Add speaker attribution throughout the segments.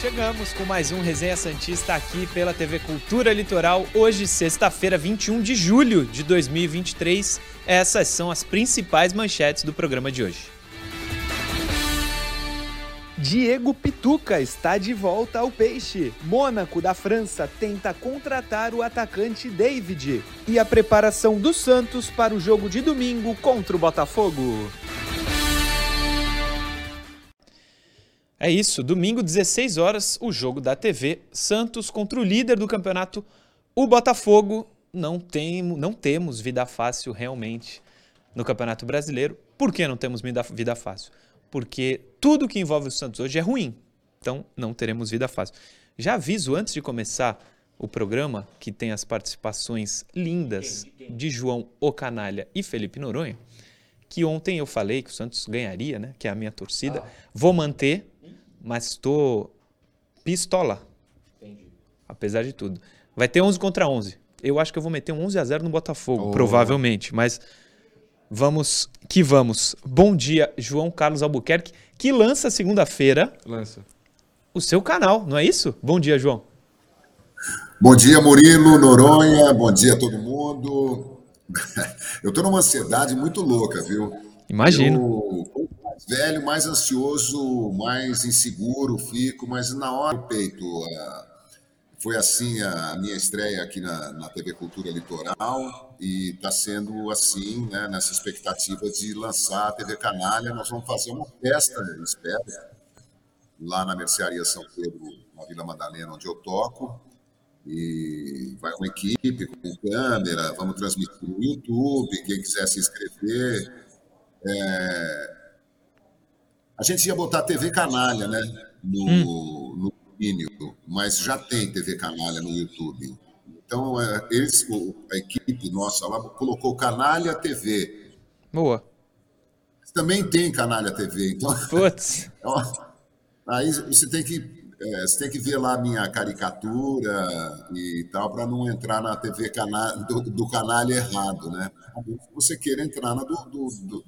Speaker 1: Chegamos com mais um Resenha Santista aqui pela TV Cultura Litoral. Hoje, sexta-feira, 21 de julho de 2023. Essas são as principais manchetes do programa de hoje. Diego Pituca está de volta ao Peixe. Mônaco da França tenta contratar o atacante David. E a preparação do Santos para o jogo de domingo contra o Botafogo. É isso, domingo 16 horas, o jogo da TV Santos contra o líder do campeonato, o Botafogo. Não, tem, não temos vida fácil realmente no Campeonato Brasileiro. Por que não temos vida, fácil? Porque tudo que envolve o Santos hoje é ruim. Então não teremos vida fácil. Já aviso antes de começar o programa, que tem as participações lindas de João Ocanalha e Felipe Noronha, que ontem eu falei que o Santos ganharia, né? Que é a minha torcida. Vou manter, mas estou pistola. Apesar de tudo. Vai ter 11 contra 11. Eu acho que eu vou meter um 11 a 0 no Botafogo,
Speaker 2: Oh.
Speaker 1: provavelmente, mas vamos que vamos. Bom dia, João Carlos Albuquerque, que lança segunda-feira
Speaker 2: Lança.
Speaker 1: o seu canal, não é isso? Bom dia, João.
Speaker 3: Bom dia, Murilo, Noronha, bom dia a todo mundo. Eu tô numa ansiedade muito louca, viu?
Speaker 1: Imagino.
Speaker 3: Eu, mais velho, mais ansioso, mais inseguro fico, mas na hora do peito. ah, Foi assim a minha estreia aqui na, na TV Cultura Litoral e está sendo assim, né, nessa expectativa de lançar a TV Canalha. Nós vamos fazer uma festa, espero, lá na Mercearia São Pedro, na Vila Madalena, onde eu toco. E vai uma equipe com câmera, vamos transmitir no YouTube, quem quiser se inscrever. É, A gente ia botar TV Canalha, né? No, no domínio, mas já tem TV Canalha no YouTube. Então, é, eles, a equipe nossa lá colocou Canalha TV.
Speaker 1: Boa.
Speaker 3: Também tem Canalha TV, então
Speaker 1: Putz.
Speaker 3: Aí você tem que é, você tem que ver lá a minha caricatura e tal para não entrar na TV cana do, do canalha errado, né? Você queira entrar na do, do, do,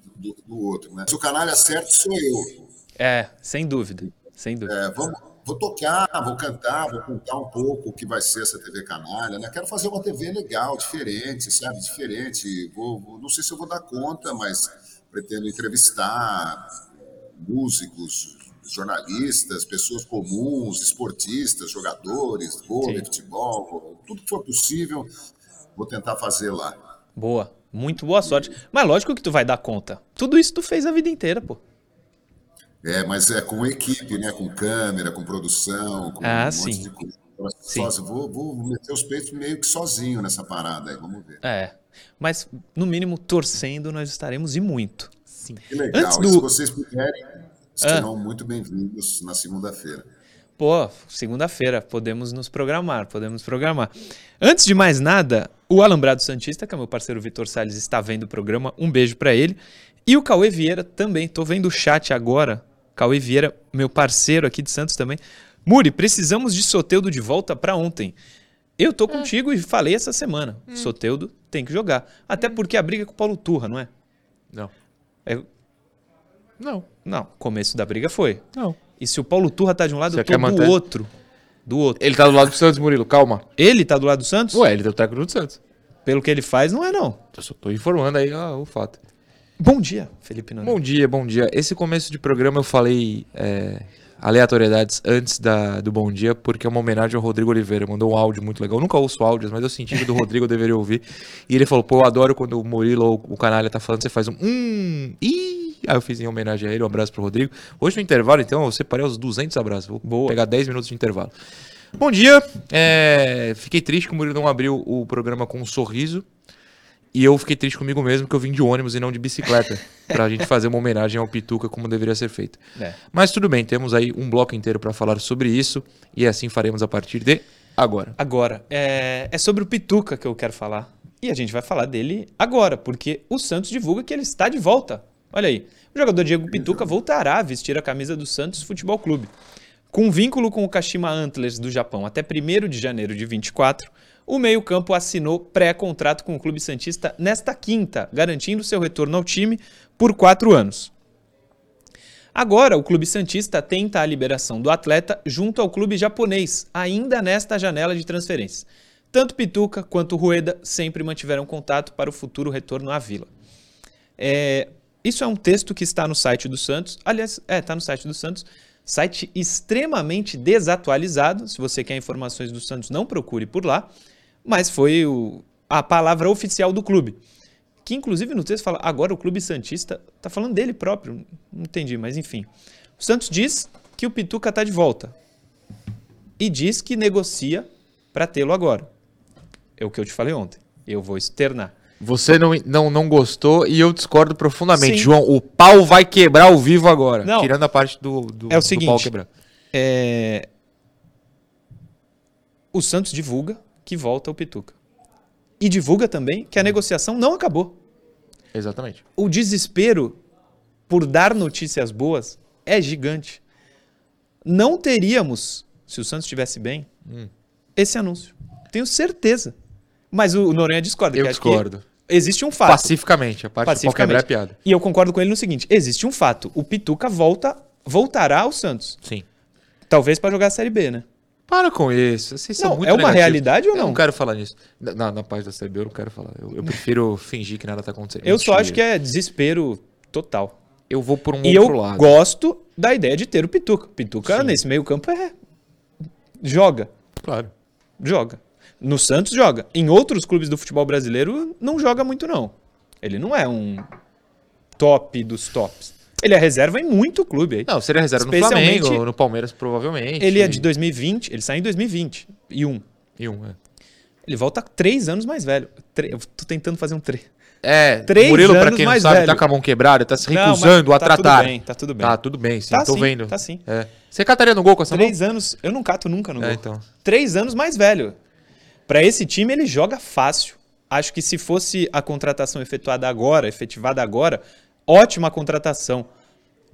Speaker 3: do- outro, né? Se o canalha certo sou eu.
Speaker 1: É, sem dúvida. Sem dúvida.
Speaker 3: É, vamos, vou tocar, vou cantar, vou contar um pouco o que vai ser essa TV canalha, né? Quero fazer uma TV legal, diferente, sabe? Diferente. Vou- não sei se eu vou dar conta, mas pretendo entrevistar músicos, jornalistas, pessoas comuns, esportistas, jogadores, vôlei,
Speaker 1: Sim.
Speaker 3: futebol, tudo que for possível, vou tentar fazer lá.
Speaker 1: Boa. Muito boa sorte. Mas lógico que tu vai dar conta. Tudo isso tu fez a vida inteira, pô.
Speaker 3: É, mas é com equipe, né? Com câmera, com produção, com
Speaker 1: Ah,
Speaker 3: um
Speaker 1: sim.
Speaker 3: monte de coisa. Então,
Speaker 1: Sim.
Speaker 3: só- vou, vou meter os peitos meio que sozinho nessa parada aí, vamos ver.
Speaker 1: É. Mas, no mínimo, torcendo, nós estaremos e muito. Sim.
Speaker 3: Que legal.
Speaker 1: Antes do-
Speaker 3: se vocês puderem, serão muito bem-vindos na segunda-feira.
Speaker 1: Pô, segunda-feira, podemos nos programar, podemos programar. Antes de mais nada, o Alambrado Santista, que é meu parceiro Vitor Salles, está vendo o programa, um beijo pra ele. E o Cauê Vieira também, tô vendo o chat agora. Cauê Vieira, meu parceiro aqui de Santos também. Muri, precisamos de Soteudo de volta pra ontem. Eu tô contigo e falei essa semana. Soteudo tem que jogar. Até porque a briga é com o Paulo Turra, não é?
Speaker 2: Não.
Speaker 1: É-
Speaker 2: Não.
Speaker 1: Não, começo da briga foi.
Speaker 2: Não.
Speaker 1: E se o Paulo Turra tá de um lado,
Speaker 2: Você
Speaker 1: eu tô
Speaker 2: quer
Speaker 1: do
Speaker 2: manter?
Speaker 1: outro. Do outro.
Speaker 2: Ele tá do lado do Santos, Murilo, calma.
Speaker 1: Ele tá do lado do Santos?
Speaker 2: Ué, ele é o técnico do Santos.
Speaker 1: Pelo que ele faz, não é não.
Speaker 2: Eu só tô informando aí ó, o fato.
Speaker 1: Bom dia, Felipe Nunes.
Speaker 2: Bom dia, bom dia. Esse começo de programa eu falei é, aleatoriedades antes da, do bom dia, porque é uma homenagem ao Rodrigo Oliveira. Mandou um áudio muito legal. Eu nunca ouço áudios, mas eu senti que do Rodrigo eu deveria ouvir. E ele falou, pô, eu adoro quando o Murilo ou o Canalha tá falando, você faz um hum, ih. Aí eu fiz em homenagem a ele, um abraço pro Rodrigo. Hoje no intervalo, então, eu separei os 200 abraços. Vou
Speaker 1: Boa.
Speaker 2: pegar 10 minutos de intervalo. Bom dia. é, fiquei triste que o Murilo não abriu o programa com um sorriso. E eu fiquei triste comigo mesmo que eu vim de ônibus e não de bicicleta. pra gente fazer uma homenagem ao Pituca como deveria ser feita.
Speaker 1: É.
Speaker 2: Mas tudo bem, temos aí um bloco inteiro para falar sobre isso. E assim faremos a partir de Agora.
Speaker 1: Agora, é, é sobre o Pituca que eu quero falar. E a gente vai falar dele agora, porque o Santos divulga que ele está de volta. Olha aí. O jogador Diego Pituca voltará a vestir a camisa do Santos Futebol Clube. Com vínculo com o Kashima Antlers do Japão até 1 de janeiro de 24, o meio-campo assinou pré-contrato com o Clube Santista nesta quinta, garantindo seu retorno ao time por quatro anos. Agora, o Clube Santista tenta a liberação do atleta junto ao clube japonês, ainda nesta janela de transferências. Tanto Pituca quanto Rueda sempre mantiveram contato para o futuro retorno à vila. É, isso é um texto que está no site do Santos. Aliás, é, está no site do Santos. Site extremamente desatualizado. Se você quer informações do Santos, não procure por lá. Mas foi o, a palavra oficial do clube. Que inclusive no texto fala, agora o clube Santista está falando dele próprio. Não entendi, mas enfim. O Santos diz que o Pituca está de volta. E diz que negocia para tê-lo agora. É o que eu te falei ontem. Eu vou externar.
Speaker 2: Você não, não, não gostou e eu discordo profundamente.
Speaker 1: Sim.
Speaker 2: João, o pau vai quebrar ao vivo agora.
Speaker 1: Não.
Speaker 2: Tirando a parte do, do,
Speaker 1: É o seguinte,
Speaker 2: pau quebrar.
Speaker 1: É... O Santos divulga que volta o Pituca. E divulga também que a negociação não acabou.
Speaker 2: Exatamente.
Speaker 1: O desespero por dar notícias boas é gigante. Não teríamos, se o Santos estivesse bem,
Speaker 2: Hum.
Speaker 1: esse anúncio. Tenho certeza. Mas o Noronha discorda.
Speaker 2: Eu discordo.
Speaker 1: Existe um fato.
Speaker 2: Pacificamente. A parte pau
Speaker 1: Pacificamente.
Speaker 2: é piada.
Speaker 1: E eu concordo com ele no seguinte: existe um fato. O Pituca volta, voltará ao Santos.
Speaker 2: Sim.
Speaker 1: Talvez para jogar a Série B, né?
Speaker 2: Para com isso. Vocês são
Speaker 1: Não,
Speaker 2: muito
Speaker 1: é uma
Speaker 2: negativos.
Speaker 1: realidade ou
Speaker 2: Eu
Speaker 1: não?
Speaker 2: não quero falar nisso. Na, na, parte da CB eu não quero falar. Eu, eu prefiro fingir que nada tá acontecendo.
Speaker 1: Eu só acho que é desespero total.
Speaker 2: Eu vou por um
Speaker 1: E
Speaker 2: outro
Speaker 1: eu
Speaker 2: lado.
Speaker 1: gosto da ideia de ter o Pituca. Pituca
Speaker 2: Sim.
Speaker 1: nesse meio campo é. Joga.
Speaker 2: Claro.
Speaker 1: Joga. No Santos joga. Em outros clubes do futebol brasileiro não joga muito, não. Ele não é um top dos tops. Ele é reserva em muito clube aí.
Speaker 2: Não, seria reserva no Flamengo, no Palmeiras provavelmente.
Speaker 1: Ele é de 2020, ele sai em 2020 e um.
Speaker 2: E um, é.
Speaker 1: Ele volta três anos mais velho. Tre- Eu tô tentando fazer um tre.
Speaker 2: É,
Speaker 1: Três
Speaker 2: Murilo, pra quem não sabe,
Speaker 1: velho.
Speaker 2: tá com a mão quebrada, tá se
Speaker 1: Não,
Speaker 2: recusando a
Speaker 1: tá
Speaker 2: tratar.
Speaker 1: Tudo bem, tá tudo bem.
Speaker 2: Tá, tudo bem, sim,
Speaker 1: Tá
Speaker 2: tô
Speaker 1: sim,
Speaker 2: vendo.
Speaker 1: tá sim.
Speaker 2: É. Você cataria no gol com essa
Speaker 1: Três anos, eu não cato nunca no
Speaker 2: mão?
Speaker 1: gol.
Speaker 2: É, então.
Speaker 1: Três anos mais velho. Pra esse time, ele joga fácil. Acho que se fosse a contratação efetuada agora, efetivada agora, ótima contratação.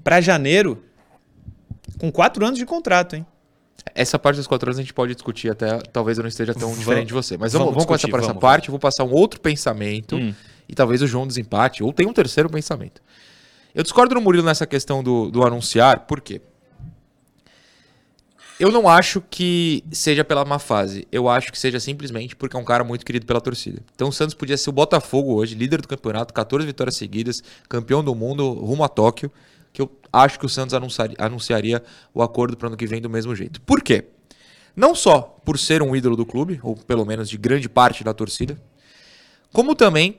Speaker 1: Pra janeiro, com quatro anos de contrato, hein?
Speaker 2: Essa parte dos quatro anos a gente pode discutir até, talvez eu não esteja tão
Speaker 1: Vamos-
Speaker 2: diferente de você. Mas vamos,
Speaker 1: vamos
Speaker 2: vamos começar por essa parte, eu vou passar um outro pensamento
Speaker 1: Hum.
Speaker 2: e talvez o João desempate, ou tem um terceiro pensamento. Eu discordo do Murilo nessa questão do, do anunciar, por quê? Eu não acho que seja pela má fase. Eu acho que seja simplesmente porque é um cara muito querido pela torcida. Então o Santos podia ser o Botafogo hoje, líder do campeonato, 14 vitórias seguidas, campeão do mundo, rumo a Tóquio, que eu acho que o Santos anunciaria, o acordo para ano que vem do mesmo jeito. Por quê? Não só por ser um ídolo do clube, ou pelo menos de grande parte da torcida, como também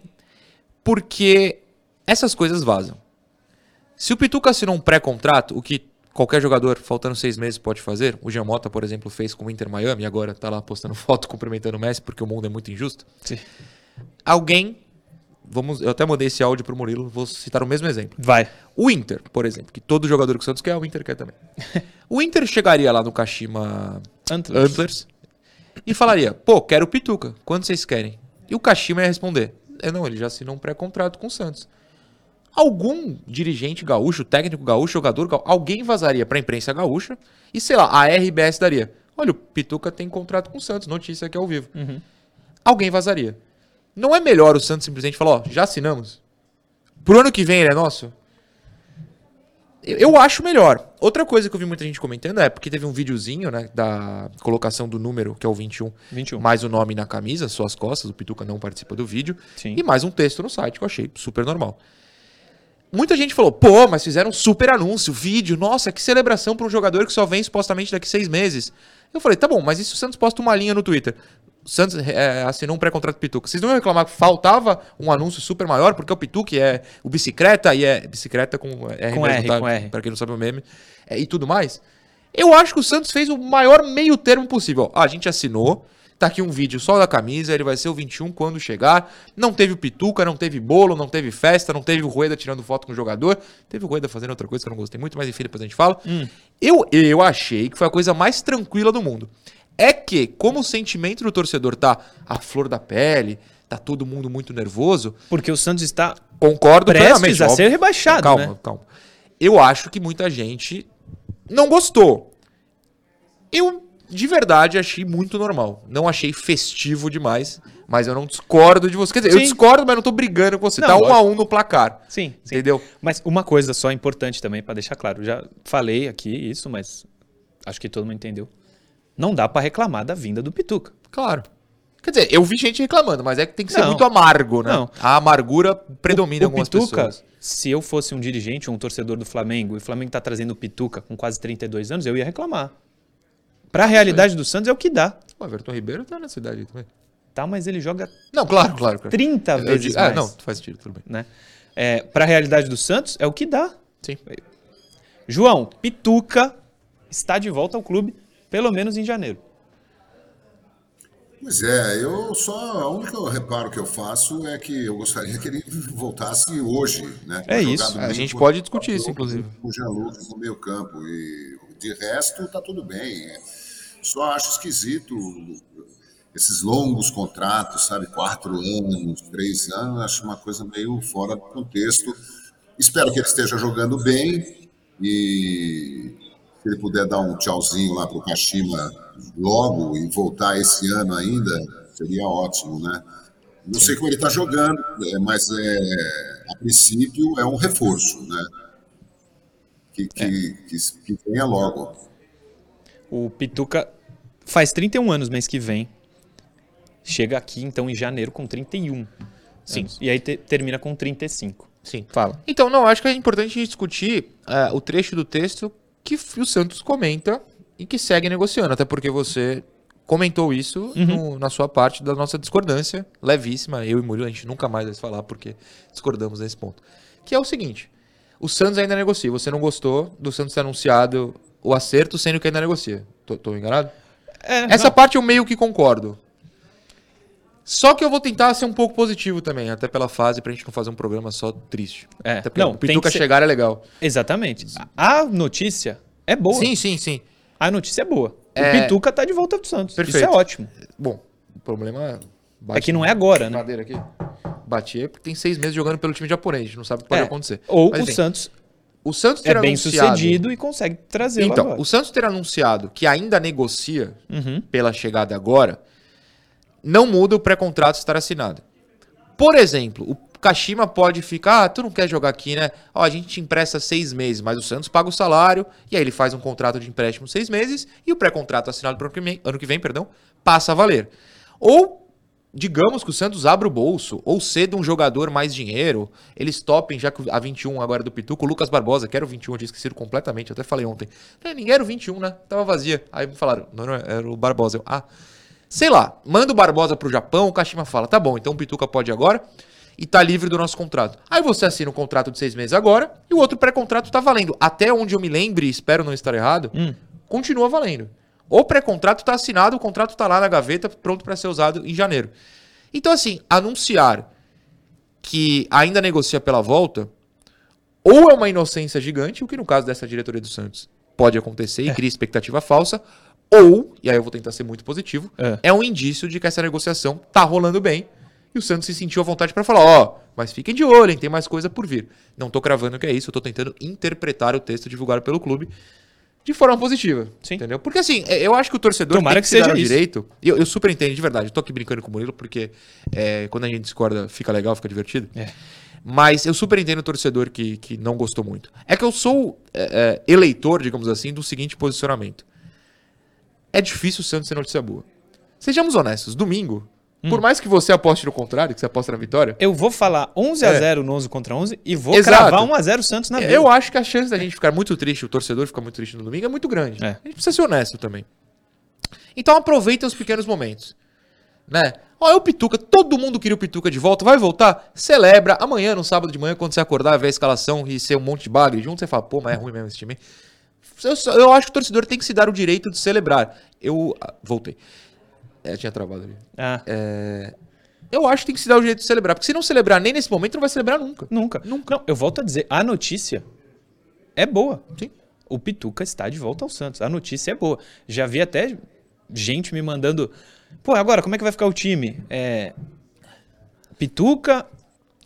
Speaker 2: porque essas coisas vazam. Se o Pituca assinou um pré-contrato, o que qualquer jogador, faltando seis meses, pode fazer, o Jean Mota, por exemplo, fez com o Inter Miami, e agora tá lá postando foto cumprimentando o Messi, porque o mundo é muito injusto.
Speaker 1: Sim.
Speaker 2: Alguém, vamos, eu até mandei esse áudio pro Murilo, vou citar o mesmo exemplo.
Speaker 1: Vai.
Speaker 2: O Inter, por exemplo, que todo jogador que o Santos quer, o Inter quer também. o Inter chegaria lá no Kashima
Speaker 1: Antlers.
Speaker 2: Antlers e falaria: pô, quero o Pituca, quanto vocês querem? E o Kashima ia responder: é, não, ele já assinou um pré-contrato com o Santos. Algum dirigente gaúcho, técnico gaúcho, jogador gaúcho, alguém vazaria pra imprensa gaúcha e, sei lá, a RBS daria: olha, o Pituca tem contrato com o Santos, notícia aqui ao vivo.
Speaker 1: Uhum.
Speaker 2: Alguém vazaria. Não é melhor o Santos simplesmente falar: ó, já assinamos? Pro ano que vem ele é nosso? Eu eu acho melhor. Outra coisa que eu vi muita gente comentando é porque teve um videozinho, né, da colocação do número, que é o 21,
Speaker 1: 21.
Speaker 2: mais o nome na camisa, suas costas, o Pituca não participa do vídeo,
Speaker 1: Sim.
Speaker 2: e mais um texto no site que eu achei super normal. Muita gente falou, pô, mas fizeram um super anúncio, vídeo, nossa, que celebração para um jogador que só vem supostamente daqui seis meses. Eu falei, tá bom, mas e se o Santos posta uma linha no Twitter? O Santos é, assinou um pré-contrato com Pituca. Vocês não iam reclamar que faltava um anúncio super maior, porque o Pituca é o bicicleta e é bicicleta com R,
Speaker 1: Com
Speaker 2: mesmo,
Speaker 1: R,
Speaker 2: tá?
Speaker 1: com R.
Speaker 2: Pra quem não sabe o meme, é, e tudo mais. Eu acho que o Santos fez o maior meio termo possível. Ó, a gente assinou, tá aqui um vídeo só da camisa, ele vai ser o 21 quando chegar. Não teve o Pituca, não teve bolo, não teve festa, não teve o Rueda tirando foto com o jogador. Teve o Rueda fazendo outra coisa que eu não gostei muito, mas enfim, depois a gente fala. Eu, eu achei que foi a coisa mais tranquila do mundo. É que, como o sentimento do torcedor tá à flor da pele, tá todo mundo muito nervoso,
Speaker 1: Porque o Santos está
Speaker 2: concordo
Speaker 1: prestes a ser rebaixado,
Speaker 2: calma,
Speaker 1: né?
Speaker 2: calma. Eu acho que muita gente não gostou. Eu, de verdade, achei muito normal. Não achei festivo demais, mas eu não discordo de você. Quer dizer, eu
Speaker 1: Sim.
Speaker 2: discordo, mas não tô brigando com você.
Speaker 1: Não,
Speaker 2: tá um
Speaker 1: lógico.
Speaker 2: a um no placar.
Speaker 1: Sim, sim.
Speaker 2: Entendeu?
Speaker 1: Mas uma coisa só importante também pra deixar claro. Já falei aqui isso, mas acho que todo mundo entendeu. Não dá pra reclamar da vinda do Pituca.
Speaker 2: Claro. Quer dizer, eu vi gente reclamando, mas é que tem que ser
Speaker 1: Não.
Speaker 2: muito amargo, né?
Speaker 1: Não.
Speaker 2: A amargura predomina em
Speaker 1: o
Speaker 2: algumas
Speaker 1: Pituca,
Speaker 2: pessoas.
Speaker 1: se eu fosse um dirigente um torcedor do Flamengo e o Flamengo tá trazendo o Pituca com quase 32 anos, eu ia reclamar. Pra realidade do Santos é o que dá.
Speaker 2: O Everton Ribeiro tá na cidade aí também.
Speaker 1: Tá, mas ele joga
Speaker 2: Não, claro, claro. claro.
Speaker 1: 30
Speaker 2: Eu
Speaker 1: vezes
Speaker 2: digo-
Speaker 1: mais.
Speaker 2: Ah, não, faz sentido, tudo bem.
Speaker 1: né? É, pra realidade do Santos é o que dá.
Speaker 2: Sim.
Speaker 1: João, Pituca está de volta ao clube, pelo menos em janeiro.
Speaker 3: Pois é, eu só. A única reparo que eu faço é que eu gostaria que ele voltasse hoje, né?
Speaker 1: É isso.
Speaker 2: A gente pode discutir isso, inclusive.
Speaker 3: O Jean Lucas no meio campo. E de resto, tá tudo bem. Só acho esquisito esses longos contratos, sabe? Quatro anos, três anos, acho uma coisa meio fora do contexto. Espero que ele esteja jogando bem e se ele puder dar um tchauzinho lá para o Kashima logo e voltar esse ano ainda, seria ótimo, né? Não sei como ele está jogando, mas é, a princípio é um reforço, né? Que, que, que, que venha logo.
Speaker 1: O Pituca faz 31 anos mês que vem. Chega aqui, então, em janeiro com 31.
Speaker 2: Sim.
Speaker 1: anos. E aí te- termina com 35.
Speaker 2: Sim.
Speaker 1: Fala.
Speaker 2: Então, não, acho que é importante a gente discutir eh, o trecho do texto que o Santos comenta e que segue negociando, até porque você comentou isso no- na sua parte da nossa discordância levíssima. Eu e Murilo, a gente nunca mais vai falar porque discordamos nesse ponto. Que é o seguinte: o Santos ainda negocia. Você não gostou do Santos ter anunciado o acerto, sendo que ainda negocia. Tô, tô enganado?
Speaker 1: É,
Speaker 2: Essa
Speaker 1: não.
Speaker 2: parte eu meio que concordo. Só que eu vou tentar ser um pouco positivo também, até pela fase, pra gente não fazer um programa só triste.
Speaker 1: É,
Speaker 2: Até
Speaker 1: não,
Speaker 2: o Pituca
Speaker 1: ser-
Speaker 2: chegar é legal.
Speaker 1: Exatamente. A notícia é boa.
Speaker 2: Sim, sim, sim.
Speaker 1: A notícia é boa.
Speaker 2: É.
Speaker 1: O Pituca tá de volta pro Santos. Isso
Speaker 2: Perfeito.
Speaker 1: é ótimo.
Speaker 2: Bom, o problema
Speaker 1: É que não é agora, né?
Speaker 2: Madeira aqui. Bati é porque tem seis meses jogando pelo time japonês, a gente não sabe o que pode
Speaker 1: É.
Speaker 2: acontecer.
Speaker 1: Ou
Speaker 2: Mas,
Speaker 1: o
Speaker 2: enfim,
Speaker 1: Santos
Speaker 2: o Santos
Speaker 1: é
Speaker 2: ter
Speaker 1: bem
Speaker 2: anunciado...
Speaker 1: sucedido e consegue trazer
Speaker 2: Então,
Speaker 1: agora.
Speaker 2: o Santos ter anunciado que ainda negocia
Speaker 1: Uhum.
Speaker 2: pela chegada agora, não muda o pré-contrato estar assinado. Por exemplo, o Kashima pode ficar, ah, tu não quer jogar aqui, né? Ó, a gente te empresta seis meses, mas o Santos paga o salário, e aí ele faz um contrato de empréstimo seis meses, e o pré-contrato assinado para o ano que vem, ano que vem, perdão, passa a valer. Ou, digamos que o Santos abra o bolso, ou ceda um jogador mais dinheiro, eles topem, já que a 21 agora é do Pituco, o Lucas Barbosa, que era o 21, eu tinha esquecido completamente, eu até falei ontem. Ninguém era o 21, né? Tava vazia. Aí me falaram, não, não, era o Barbosa. Eu, ah, sei lá, manda o Barbosa pro Japão, o Kashima fala, tá bom, então o Pituca pode agora e tá livre do nosso contrato. Aí você assina um contrato de seis meses agora e o outro pré-contrato tá valendo. Até onde eu me lembre, espero não estar errado,
Speaker 1: Hum.
Speaker 2: continua valendo. O pré-contrato tá assinado, o contrato tá lá na gaveta, pronto para ser usado em janeiro. Então, assim, anunciar que ainda negocia pela volta, ou é uma inocência gigante, o que no caso dessa diretoria do Santos pode acontecer e cria expectativa falsa, ou, e aí eu vou tentar ser muito positivo,
Speaker 1: É.
Speaker 2: é um indício de que essa negociação tá rolando bem e o Santos se sentiu à vontade para falar, ó, mas fiquem de olho, hein, tem mais coisa por vir. Não tô cravando que é isso, eu tô tentando interpretar o texto divulgado pelo clube de forma positiva,
Speaker 1: Sim.
Speaker 2: entendeu? Porque assim, é- eu acho que o torcedor
Speaker 1: Tomara
Speaker 2: tem
Speaker 1: que
Speaker 2: que,
Speaker 1: seja
Speaker 2: o
Speaker 1: isso.
Speaker 2: direito, eu, eu super entendo, de verdade, eu tô aqui brincando com o Murilo porque é, quando a gente discorda fica legal, fica divertido.
Speaker 1: É.
Speaker 2: Mas eu super entendo o torcedor que, que não gostou muito. É que eu sou é, é, eleitor, digamos assim, do seguinte posicionamento. É difícil o Santos ser notícia boa. Sejamos honestos, domingo,
Speaker 1: Hum.
Speaker 2: por mais que você aposte no contrário, que você aposta na vitória,
Speaker 1: Eu vou falar 11 a
Speaker 2: É.
Speaker 1: 0 no 11 contra 11 e vou
Speaker 2: Exato.
Speaker 1: cravar 1 a 0 Santos na vida.
Speaker 2: eu acho que a chance da gente ficar muito triste, o torcedor ficar muito triste no domingo, é muito grande.
Speaker 1: É.
Speaker 2: A gente precisa ser honesto também. Então aproveita os pequenos momentos. Né? Ó, é o Pituca, todo mundo queria o Pituca de volta, vai voltar? Celebra. Amanhã, no sábado de manhã, quando você acordar, ver a escalação e ser um monte de bagre junto, você fala, pô, mas é ruim mesmo esse time. Eu, eu acho que o torcedor tem que se dar o direito de celebrar. Eu. ah, voltei. É, tinha travado ali.
Speaker 1: Ah,
Speaker 2: Eu acho que tem que se dar o direito de celebrar. Porque se não celebrar nem nesse momento, não vai celebrar nunca.
Speaker 1: nunca. Nunca. Não, eu volto a dizer, a notícia é boa.
Speaker 2: Sim.
Speaker 1: O Pituca está de volta ao Santos. A notícia é boa. Já vi até gente me mandando. Pô, agora, como é que vai ficar o time? É. Pituca,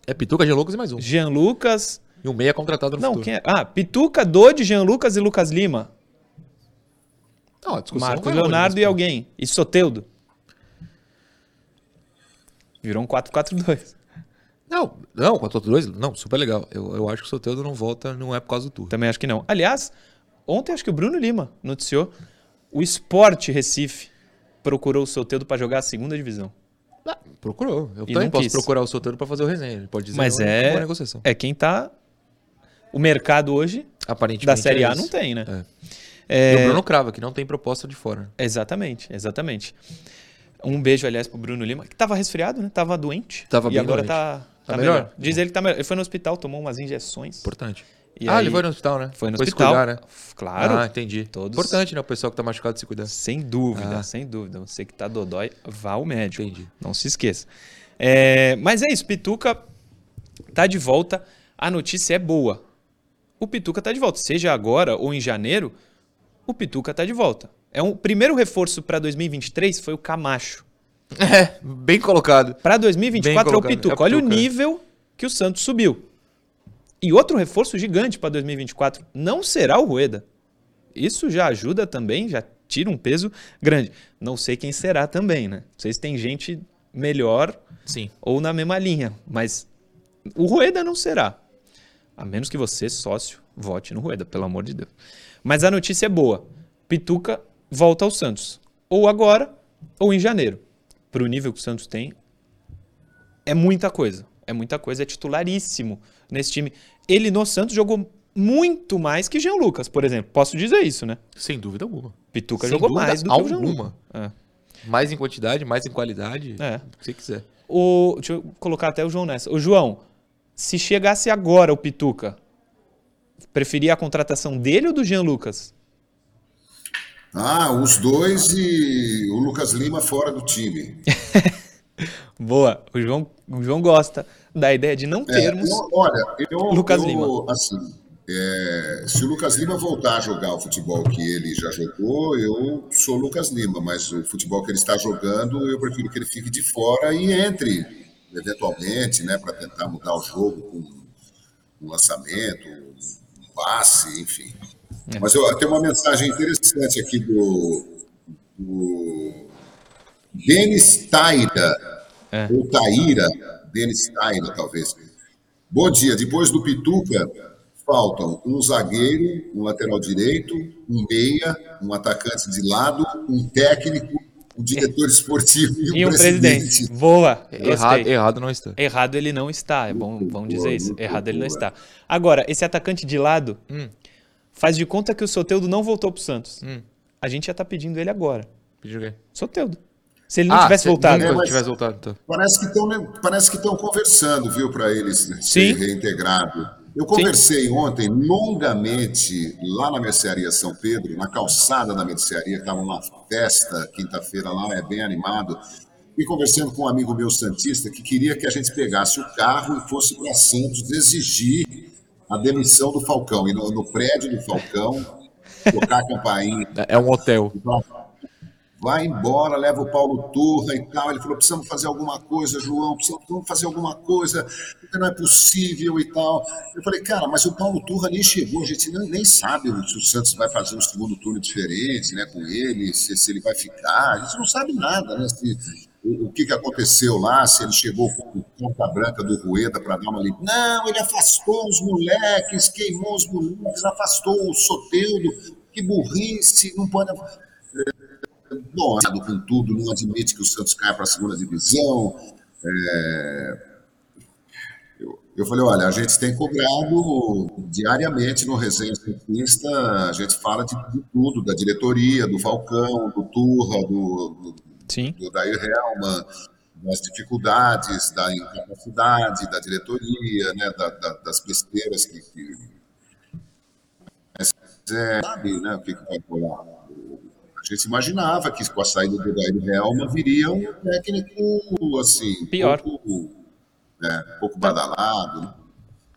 Speaker 2: É Pituca, Jean Lucas e mais um.
Speaker 1: Jean Lucas.
Speaker 2: E um meia contratado no
Speaker 1: Não,
Speaker 2: futuro.
Speaker 1: quem é? Ah, Pituca, Dodi, Jean Lucas e Lucas Lima.
Speaker 2: Não, a discussão
Speaker 1: Marcos
Speaker 2: longe
Speaker 1: Leonardo e alguém. E Soteudo. Virou um 4-4-2.
Speaker 2: Não, não, 4-2, não, super legal. Eu, eu acho que o Soteldo não volta, não é por causa do Turra.
Speaker 1: Também acho que não. Aliás, ontem acho que o Bruno Lima noticiou. O Sport Recife procurou o Soteudo para jogar a segunda divisão.
Speaker 2: Ah, procurou. Eu
Speaker 1: E
Speaker 2: também posso
Speaker 1: quis.
Speaker 2: procurar o Soteldo pra fazer o resenha. Ele pode dizer
Speaker 1: Mas é-
Speaker 2: boa negociação.
Speaker 1: É quem tá. O mercado hoje
Speaker 2: Aparentemente
Speaker 1: da Série
Speaker 2: é
Speaker 1: A não tem, né?
Speaker 2: É. E
Speaker 1: É,
Speaker 2: o Bruno Crava, que não tem proposta de fora.
Speaker 1: Exatamente, exatamente. Um beijo, aliás, pro Bruno Lima, que tava resfriado, né? Tava doente.
Speaker 2: Tava
Speaker 1: e
Speaker 2: bem
Speaker 1: agora
Speaker 2: doente.
Speaker 1: tá,
Speaker 2: Tá
Speaker 1: tá
Speaker 2: melhor?
Speaker 1: melhor. Diz ele que tá melhor. Ele foi no hospital, tomou umas injeções.
Speaker 2: Importante.
Speaker 1: E
Speaker 2: ah,
Speaker 1: aí-
Speaker 2: ele foi no hospital, né?
Speaker 1: Foi no
Speaker 2: se
Speaker 1: hospital.
Speaker 2: cuidar, né?
Speaker 1: Claro.
Speaker 2: Ah, entendi.
Speaker 1: Todos-
Speaker 2: Importante, né? O pessoal que tá machucado se cuidar.
Speaker 1: Sem dúvida,
Speaker 2: Ah.
Speaker 1: sem dúvida. Você que tá dodói, vá ao médico.
Speaker 2: Entendi.
Speaker 1: Não se esqueça. É, mas é isso, Pituca tá de volta. A notícia é boa. O Pituca tá de volta. Seja agora ou em janeiro, o Pituca tá de volta. É um o primeiro reforço para 2023 foi o Camacho.
Speaker 2: É, bem colocado.
Speaker 1: Para 2024 é o Pituca.
Speaker 2: é
Speaker 1: Olha o
Speaker 2: Pituca.
Speaker 1: nível que o Santos subiu. E outro reforço gigante para 2024 não será o Rueda. Isso já ajuda também, já tira um peso grande. Não sei quem será também, né? Não sei se tem gente melhor
Speaker 2: Sim.
Speaker 1: ou na mesma linha, mas o Rueda não será. A menos que você, sócio, vote no Rueda, pelo amor de Deus. Mas a notícia é boa. Pituca volta ao Santos. Ou agora, ou em janeiro. Para o nível que o Santos tem, é muita coisa. É muita coisa, é titularíssimo nesse time. Ele no Santos jogou muito mais que Jean Lucas, por exemplo. Posso dizer isso, né?
Speaker 2: Sem dúvida alguma.
Speaker 1: Pituca
Speaker 2: Sem
Speaker 1: jogou mais do que o Jean
Speaker 2: alguma.
Speaker 1: Lucas. É.
Speaker 2: Mais em quantidade, mais em qualidade.
Speaker 1: É.
Speaker 2: O que você quiser.
Speaker 1: O, deixa eu colocar até o João nessa. O João, se chegasse agora o Pituca, preferia a contratação dele ou do Jean Lucas?
Speaker 3: Ah, os dois e o Lucas Lima fora do time.
Speaker 1: Boa. O João, o João gosta da ideia de não
Speaker 3: É,
Speaker 1: termos.
Speaker 3: eu- olha, eu,
Speaker 1: Lucas
Speaker 3: eu,
Speaker 1: Lima.
Speaker 3: assim, é, se o Lucas Lima voltar a jogar o futebol que ele já jogou, eu sou o Lucas Lima, mas o futebol que ele está jogando, eu prefiro que ele fique de fora e entre, eventualmente, né, para tentar mudar o jogo com um lançamento, um passe, enfim.
Speaker 1: É.
Speaker 3: Mas eu, tem uma mensagem interessante aqui do, do Denis Taira,
Speaker 1: É.
Speaker 3: ou Taíra, Denis Taira, talvez. Bom dia. Depois do Pituca, faltam um zagueiro, um lateral direito, um meia, um atacante de lado, um técnico, um diretor esportivo e um,
Speaker 1: E um presidente. Boa.
Speaker 2: Errado, errado não está.
Speaker 1: Errado ele não está. É bom, vamos dizer isso. Errado ele não está. Agora, esse atacante de lado
Speaker 2: Hum.
Speaker 1: Faz de conta que o Soteudo não voltou pro Santos.
Speaker 2: Hum.
Speaker 1: A gente já tá pedindo ele agora.
Speaker 2: Pediu quem?
Speaker 1: Soteudo. Se ele não
Speaker 2: Ah,
Speaker 1: tivesse
Speaker 2: se-
Speaker 1: voltado.
Speaker 3: É, mas-
Speaker 2: tivesse voltado, então.
Speaker 3: Parece que estão parece que estão conversando, viu, para eles
Speaker 1: Sim.
Speaker 3: ser reintegrado. Eu conversei ontem longamente lá na mercearia São Pedro, na calçada da mercearia, estava uma festa quinta-feira lá, é bem animado. E conversando com um amigo meu santista que queria que a gente pegasse o carro e fosse para Santos exigir a demissão do Falcão, e no, no prédio do Falcão, tocar a campainha
Speaker 2: É um hotel.
Speaker 3: vai embora, leva o Paulo Turra e tal. Ele falou: precisamos fazer alguma coisa, João, precisamos fazer alguma coisa, porque não é possível e tal. Eu falei, cara, mas o Paulo Turra nem chegou, a gente nem, nem sabe se o Santos vai fazer um segundo turno diferente né, com ele, se, se ele vai ficar, a gente não sabe nada, né? Se, o, que, que aconteceu lá, se ele chegou com conta branca do Rueda para dar uma limpa. Não, ele afastou os moleques, queimou os moleques, afastou o Soteudo, que burrice, não pode. Bom, com tudo, não admite que o Santos caia para a segunda divisão. É, Eu, falei, olha, a gente tem cobrado diariamente no Resenha Cientista, a gente fala de, de tudo, da diretoria, do Falcão, do Turra, do, do,
Speaker 1: Sim.
Speaker 3: do Dair Helman, das dificuldades, da incapacidade da diretoria, né, da- da- das besteiras que... que... Mas, é, sabe né, o que, que vai rolar. A gente imaginava que com a saída do Dair Helman viria um técnico, assim,
Speaker 1: Pior.
Speaker 3: pouco, né, pouco badalado.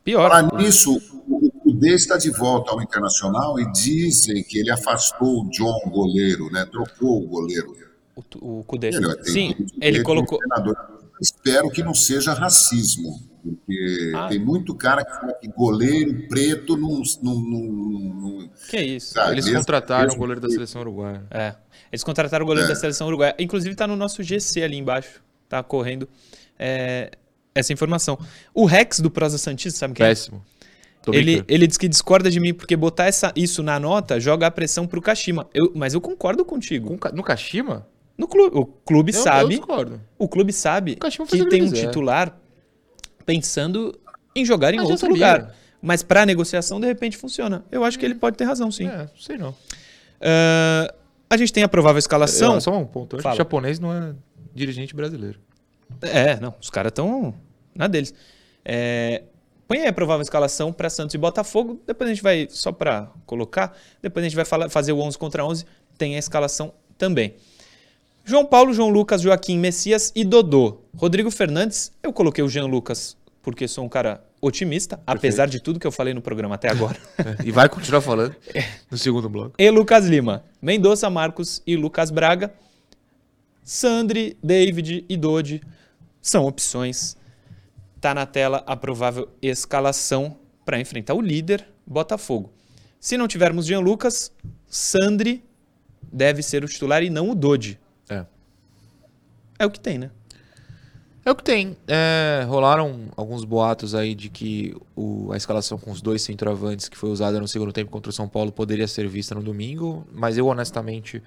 Speaker 1: Pior.
Speaker 3: Falar nisso, o, Kudê está de volta ao Internacional e dizem que ele afastou o John, goleiro, né? Trocou o goleiro.
Speaker 1: O.
Speaker 3: Ele, tem
Speaker 1: Sim, ele
Speaker 3: direito
Speaker 1: colocou.
Speaker 3: Espero que não seja racismo, porque
Speaker 1: Ah.
Speaker 3: tem muito cara que fala que goleiro preto não. não, não, não-
Speaker 1: Que é isso?
Speaker 3: Sabe,
Speaker 2: Eles
Speaker 3: mesmo-
Speaker 2: contrataram o goleiro da seleção uruguaia.
Speaker 1: É. Eles contrataram o goleiro
Speaker 3: É.
Speaker 1: da seleção uruguaia. Inclusive tá no nosso GC ali embaixo. Tá correndo é, essa informação. O Rex do Prosa Santista, sabe quem é?
Speaker 2: Péssimo.
Speaker 1: Ele, ele diz que discorda de mim porque botar essa, isso na nota joga a pressão pro Kashima. Eu, mas eu concordo contigo.
Speaker 2: Com no Kashima?
Speaker 1: No clube, o clube
Speaker 2: Eu- Eu
Speaker 1: sabe,
Speaker 2: discordo.
Speaker 1: o clube sabe
Speaker 2: Kashima faz
Speaker 1: que
Speaker 2: o que
Speaker 1: tem um titular pensando em jogar em
Speaker 2: Ah,
Speaker 1: outro lugar. Mas pra negociação de repente funciona. Eu acho que ele pode ter razão, sim.
Speaker 2: É, sei não.
Speaker 1: Ah, a gente tem a provável escalação.
Speaker 2: Eu- só um ponto. Eu acho
Speaker 1: Fala.
Speaker 2: que japonês não é dirigente brasileiro.
Speaker 1: É, não, os caras estão na deles. É, põe aí a provável escalação para Santos e Botafogo. Depois a gente vai, só para colocar, depois a gente vai falar- fazer o 11 contra 11. Tem a escalação também. João Paulo, João Lucas, Joaquim Messias e Dodô. Rodrigo Fernandes, eu coloquei o Jean Lucas porque sou um cara otimista, apesar de tudo que eu falei no programa até agora.
Speaker 2: É, e vai continuar falando no segundo bloco.
Speaker 1: e Lucas Lima. Mendonça, Marcos e Lucas Braga. Sandri, David e Dodi são opções. Tá na tela a provável escalação para enfrentar o líder, Botafogo. Se não tivermos Jean Lucas, Sandri deve ser o titular e não o Dodi.
Speaker 2: É.
Speaker 1: O que tem, né?
Speaker 2: É o que tem. É, rolaram alguns boatos aí de que o- a escalação com os dois centroavantes que foi usada no segundo tempo contra o São Paulo poderia ser vista no domingo, mas eu honestamente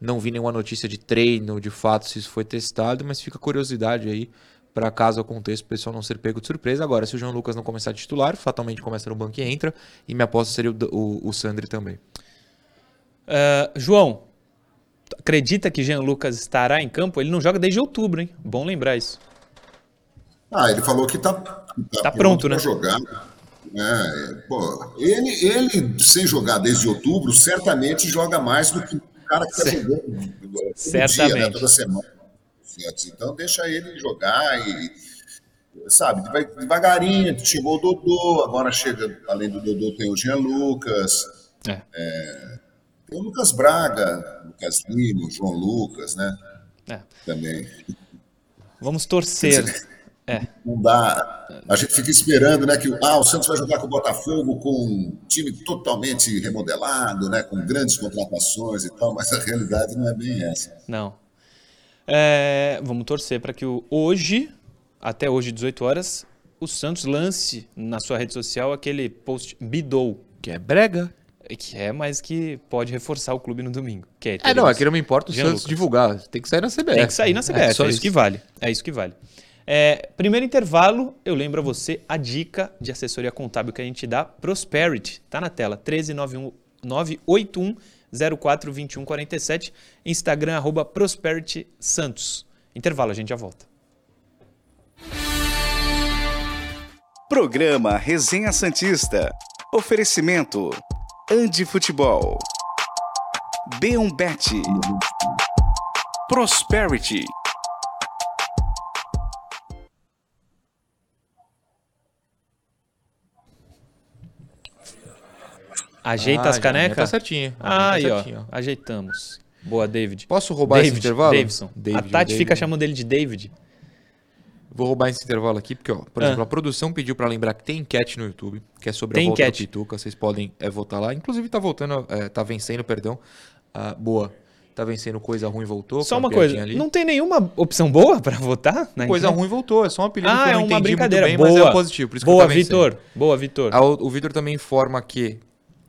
Speaker 2: não vi nenhuma notícia de treino, de fato, se isso foi testado, mas fica a curiosidade aí para caso aconteça o pessoal não ser pego de surpresa. Agora, se o João Lucas não começar de titular, fatalmente começa no banco e entra, e minha aposta seria o, o, o Sandri também.
Speaker 1: Ah, João, acredita que Jean Lucas estará em campo? Ele não joga desde outubro, hein? Bom lembrar isso.
Speaker 3: Ah, ele falou que tá, que
Speaker 1: Tá pronto, né?
Speaker 3: pra jogar. É, pô, ele, ele, sem jogar desde outubro, certamente joga mais do que o cara que tá jogando todo dia,
Speaker 1: Certamente.
Speaker 3: né, toda semana. Então deixa ele jogar e, sabe, vai devagarinho, chegou o Dodô, agora chega, além do Dodô, tem o Jean Lucas,
Speaker 1: É.
Speaker 3: tem o Lucas Braga, Lucas Lima, João Lucas, né?
Speaker 1: É.
Speaker 3: Também.
Speaker 1: Vamos torcer. É.
Speaker 3: Não dá. A gente fica esperando, né, que o- ah, o Santos vai jogar com o Botafogo com um time totalmente remodelado, né, com grandes contratações e tal, mas a realidade não é bem essa.
Speaker 1: Não. É, vamos torcer para que o, hoje, até hoje, 18 horas, o Santos lance na sua rede social aquele post Bidou,
Speaker 2: Que é brega.
Speaker 1: Que é, mas que pode reforçar o clube no domingo. Que é,
Speaker 2: É, não, é
Speaker 1: teremos-
Speaker 2: que não me importa o Santos
Speaker 1: Lucas.
Speaker 2: divulgar. Tem que sair na CBF.
Speaker 1: Tem que sair na CBF, é,
Speaker 2: só
Speaker 1: isso que vale. É isso que vale. É, primeiro intervalo, eu lembro a você a dica de assessoria contábil que a gente dá, Prosperity. Tá na tela, 1391 981 04 21 47, Instagram arroba Prosperity Santos. Intervalo, a gente já volta.
Speaker 4: Programa Resenha Santista. Oferecimento. Andi Futebol. B1 Bet. Prosperity.
Speaker 1: Ajeita
Speaker 2: Ah,
Speaker 1: as
Speaker 2: minha
Speaker 1: canecas?
Speaker 2: Tá certinho.
Speaker 1: Ah,
Speaker 2: tá
Speaker 1: aí, ó.
Speaker 2: certinho, ó.
Speaker 1: Ajeitamos. Boa, David.
Speaker 2: Posso roubar esse
Speaker 1: David,
Speaker 2: intervalo?
Speaker 1: Davidson.
Speaker 2: David,
Speaker 1: a Tati
Speaker 2: David.
Speaker 1: fica chamando ele de David.
Speaker 2: Vou roubar esse intervalo aqui, porque, ó, por
Speaker 1: Ah.
Speaker 2: exemplo, a produção pediu pra lembrar que tem enquete no YouTube, que é sobre
Speaker 1: Tem
Speaker 2: a volta
Speaker 1: enquete.
Speaker 2: do Pituca. Vocês podem é, votar lá. Inclusive, tá voltando, é, tá vencendo, perdão. Ah, boa. Tá vencendo coisa ruim, voltou.
Speaker 1: Só uma coisa,
Speaker 2: ali.
Speaker 1: não tem nenhuma opção boa pra votar? na
Speaker 2: Coisa ruim voltou, é só um apelido
Speaker 1: Ah,
Speaker 2: que eu
Speaker 1: é
Speaker 2: não
Speaker 1: uma
Speaker 2: entendi
Speaker 1: brincadeira.
Speaker 2: muito bem,
Speaker 1: Boa.
Speaker 2: mas é positivo. Por isso
Speaker 1: Boa,
Speaker 2: que vencendo.
Speaker 1: Vitor. Boa, Vitor.
Speaker 2: O, o Vitor também informa que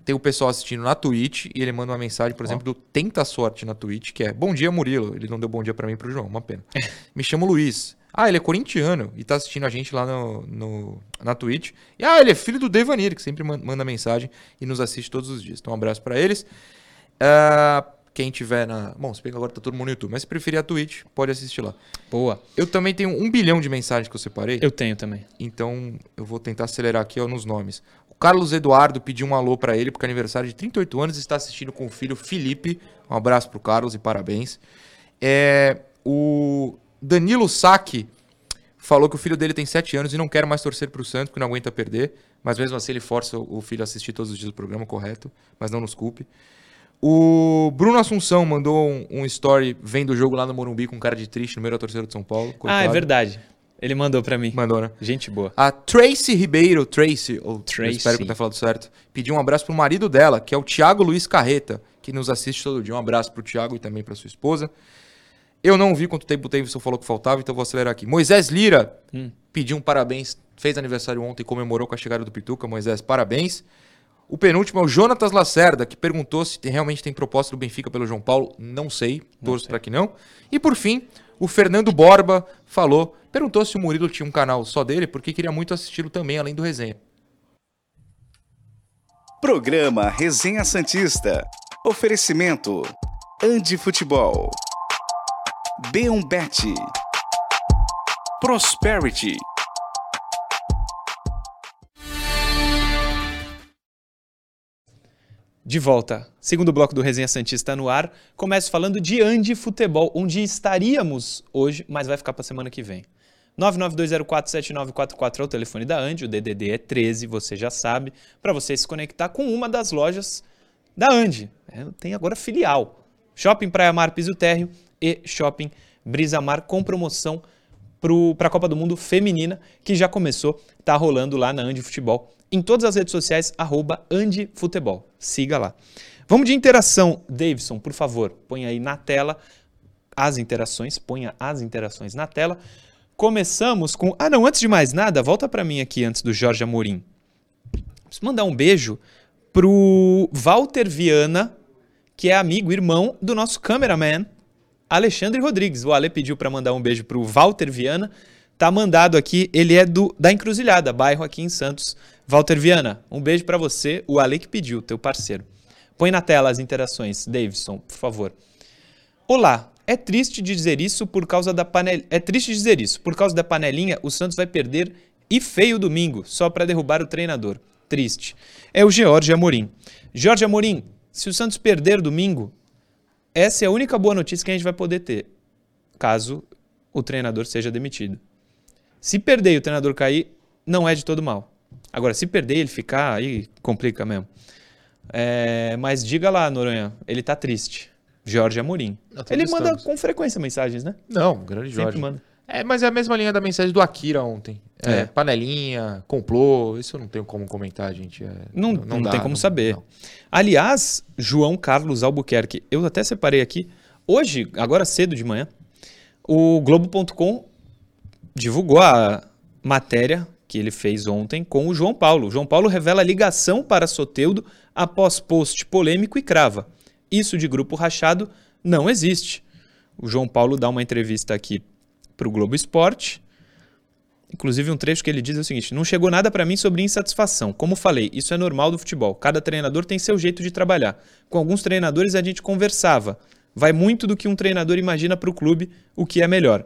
Speaker 2: tem o pessoal assistindo na Twitch e ele manda uma mensagem, por exemplo, do Tenta Sorte na Twitch, que é Bom dia, Murilo. Ele não deu bom dia pra mim e pro João, uma pena. Me chamo Luiz. Ah, ele é corintiano e tá assistindo a gente lá no, no- na Twitch. E ah, ele é filho do Devanir, que sempre man- manda mensagem e nos assiste todos os dias. Então, um abraço pra eles. Ah, quem tiver na. Bom, se bem que agora tá todo mundo no YouTube, mas se preferir a Twitch, pode assistir lá.
Speaker 1: Boa.
Speaker 2: Eu também tenho um bilhão de mensagens que eu separei.
Speaker 1: Eu tenho também.
Speaker 2: Então eu vou tentar acelerar aqui ó, nos nomes. O Carlos Eduardo pediu um alô pra ele, porque é aniversário de 38 anos, está assistindo com o filho Felipe. Um abraço pro Carlos e parabéns. É, o Danilo Saki falou que o filho dele tem 7 anos e não quer mais torcer pro Santos, porque não aguenta perder. Mas mesmo assim ele força o filho a assistir todos os dias o programa, correto. Mas não nos culpe. O Bruno Assunção mandou um, um story vendo o jogo lá no Morumbi com cara de triste no meio da torcida de São Paulo.
Speaker 1: Ah, é
Speaker 2: coitado.
Speaker 1: verdade. Ele mandou pra mim.
Speaker 2: Mandou, né?
Speaker 1: Gente boa.
Speaker 2: A Tracy Ribeiro, Tracy, ou
Speaker 1: Tracy.
Speaker 2: espero que eu tenha falado certo, pediu um abraço pro marido dela, que é o Thiago Luiz Carreta, que nos assiste todo dia. Um abraço pro Thiago e também pra sua esposa. Eu não vi quanto tempo o Davidson falou que faltava, então vou acelerar aqui. Moisés Lira
Speaker 1: Hum.
Speaker 2: pediu um parabéns, fez aniversário ontem e comemorou com a chegada do Pituca. Moisés, parabéns. O penúltimo é o Jonatas Lacerda, que perguntou se tem- realmente tem proposta do Benfica pelo João Paulo. Não sei, torço para que não. E por fim, o Fernando Borba falou, perguntou se o Murilo tinha um canal só dele, porque queria muito assisti-lo também, além do resenha.
Speaker 4: Programa Resenha Santista. Oferecimento: Andi Futebol. B1 Bet. Prosperity.
Speaker 1: De volta. Segundo bloco do Resenha Santista no ar. Começo falando de Andi Futebol, onde estaríamos hoje, mas vai ficar para semana que vem. 992047944 é o telefone da Andi, o DDD é 13, você já sabe, para você se conectar com uma das lojas da Andi. É, tem agora filial. Shopping Praia Mar Piso Térreo e Shopping Brisa Mar com promoção para a Copa do Mundo Feminina, que já começou, tá rolando lá na Andi Futebol. Em todas as redes sociais, arroba Andi Futebol. Siga lá. Vamos de interação. Davidson, por favor, põe aí na tela as interações, ponha as interações na tela. Começamos com. Ah, não, antes de mais nada, volta para mim aqui antes do Jorge Amorim. Preciso mandar um beijo pro Walter Viana, que é amigo, irmão do nosso cameraman, Alexandre Rodrigues. O Ale pediu para mandar um beijo pro Walter Viana. Tá mandado aqui, ele é do da Encruzilhada, bairro aqui em Santos. Walter Viana, um beijo para você, o Ale que pediu, teu parceiro. Põe na tela as interações, Davidson, por favor. Olá, é triste dizer isso por causa da panelinha. É triste dizer isso. Por causa da panelinha, o Santos vai perder e feio domingo, só para derrubar o treinador. Triste. É o George Amorim. Jorge Amorim, se o Santos perder domingo, essa é a única boa notícia que a gente vai poder ter, caso o treinador seja demitido. Se perder e o treinador cair, não é de todo mal. Agora, se perder ele ficar, aí complica mesmo. É, mas diga lá, Noronha, ele tá triste. Jorge Amorim.
Speaker 2: Nós
Speaker 1: Ele manda com frequência mensagens, né?
Speaker 2: Não, grande
Speaker 1: Sempre
Speaker 2: Jorge.
Speaker 1: manda.
Speaker 2: É, mas é a mesma linha da mensagem do Akira ontem. É,
Speaker 1: É.
Speaker 2: Panelinha, complô, isso eu não tenho como comentar, gente. É,
Speaker 1: Não, não,
Speaker 2: dá,
Speaker 1: tem como
Speaker 2: não-
Speaker 1: saber.
Speaker 2: não.
Speaker 1: Aliás, João Carlos Albuquerque, eu até separei aqui. Hoje, agora cedo de manhã, o Globo.com divulgou a matéria que ele fez ontem com o João Paulo. O João Paulo revela ligação para Soteudo após post polêmico e crava. Isso de grupo rachado não existe. O João Paulo dá uma entrevista aqui para o Globo Esporte. Inclusive, um trecho que ele diz é o seguinte: Não chegou nada para mim sobre insatisfação. Como falei, isso é normal do futebol. Cada treinador tem seu jeito de trabalhar. Com alguns treinadores a gente conversava. Vai muito do que um treinador imagina para o clube, o que é melhor.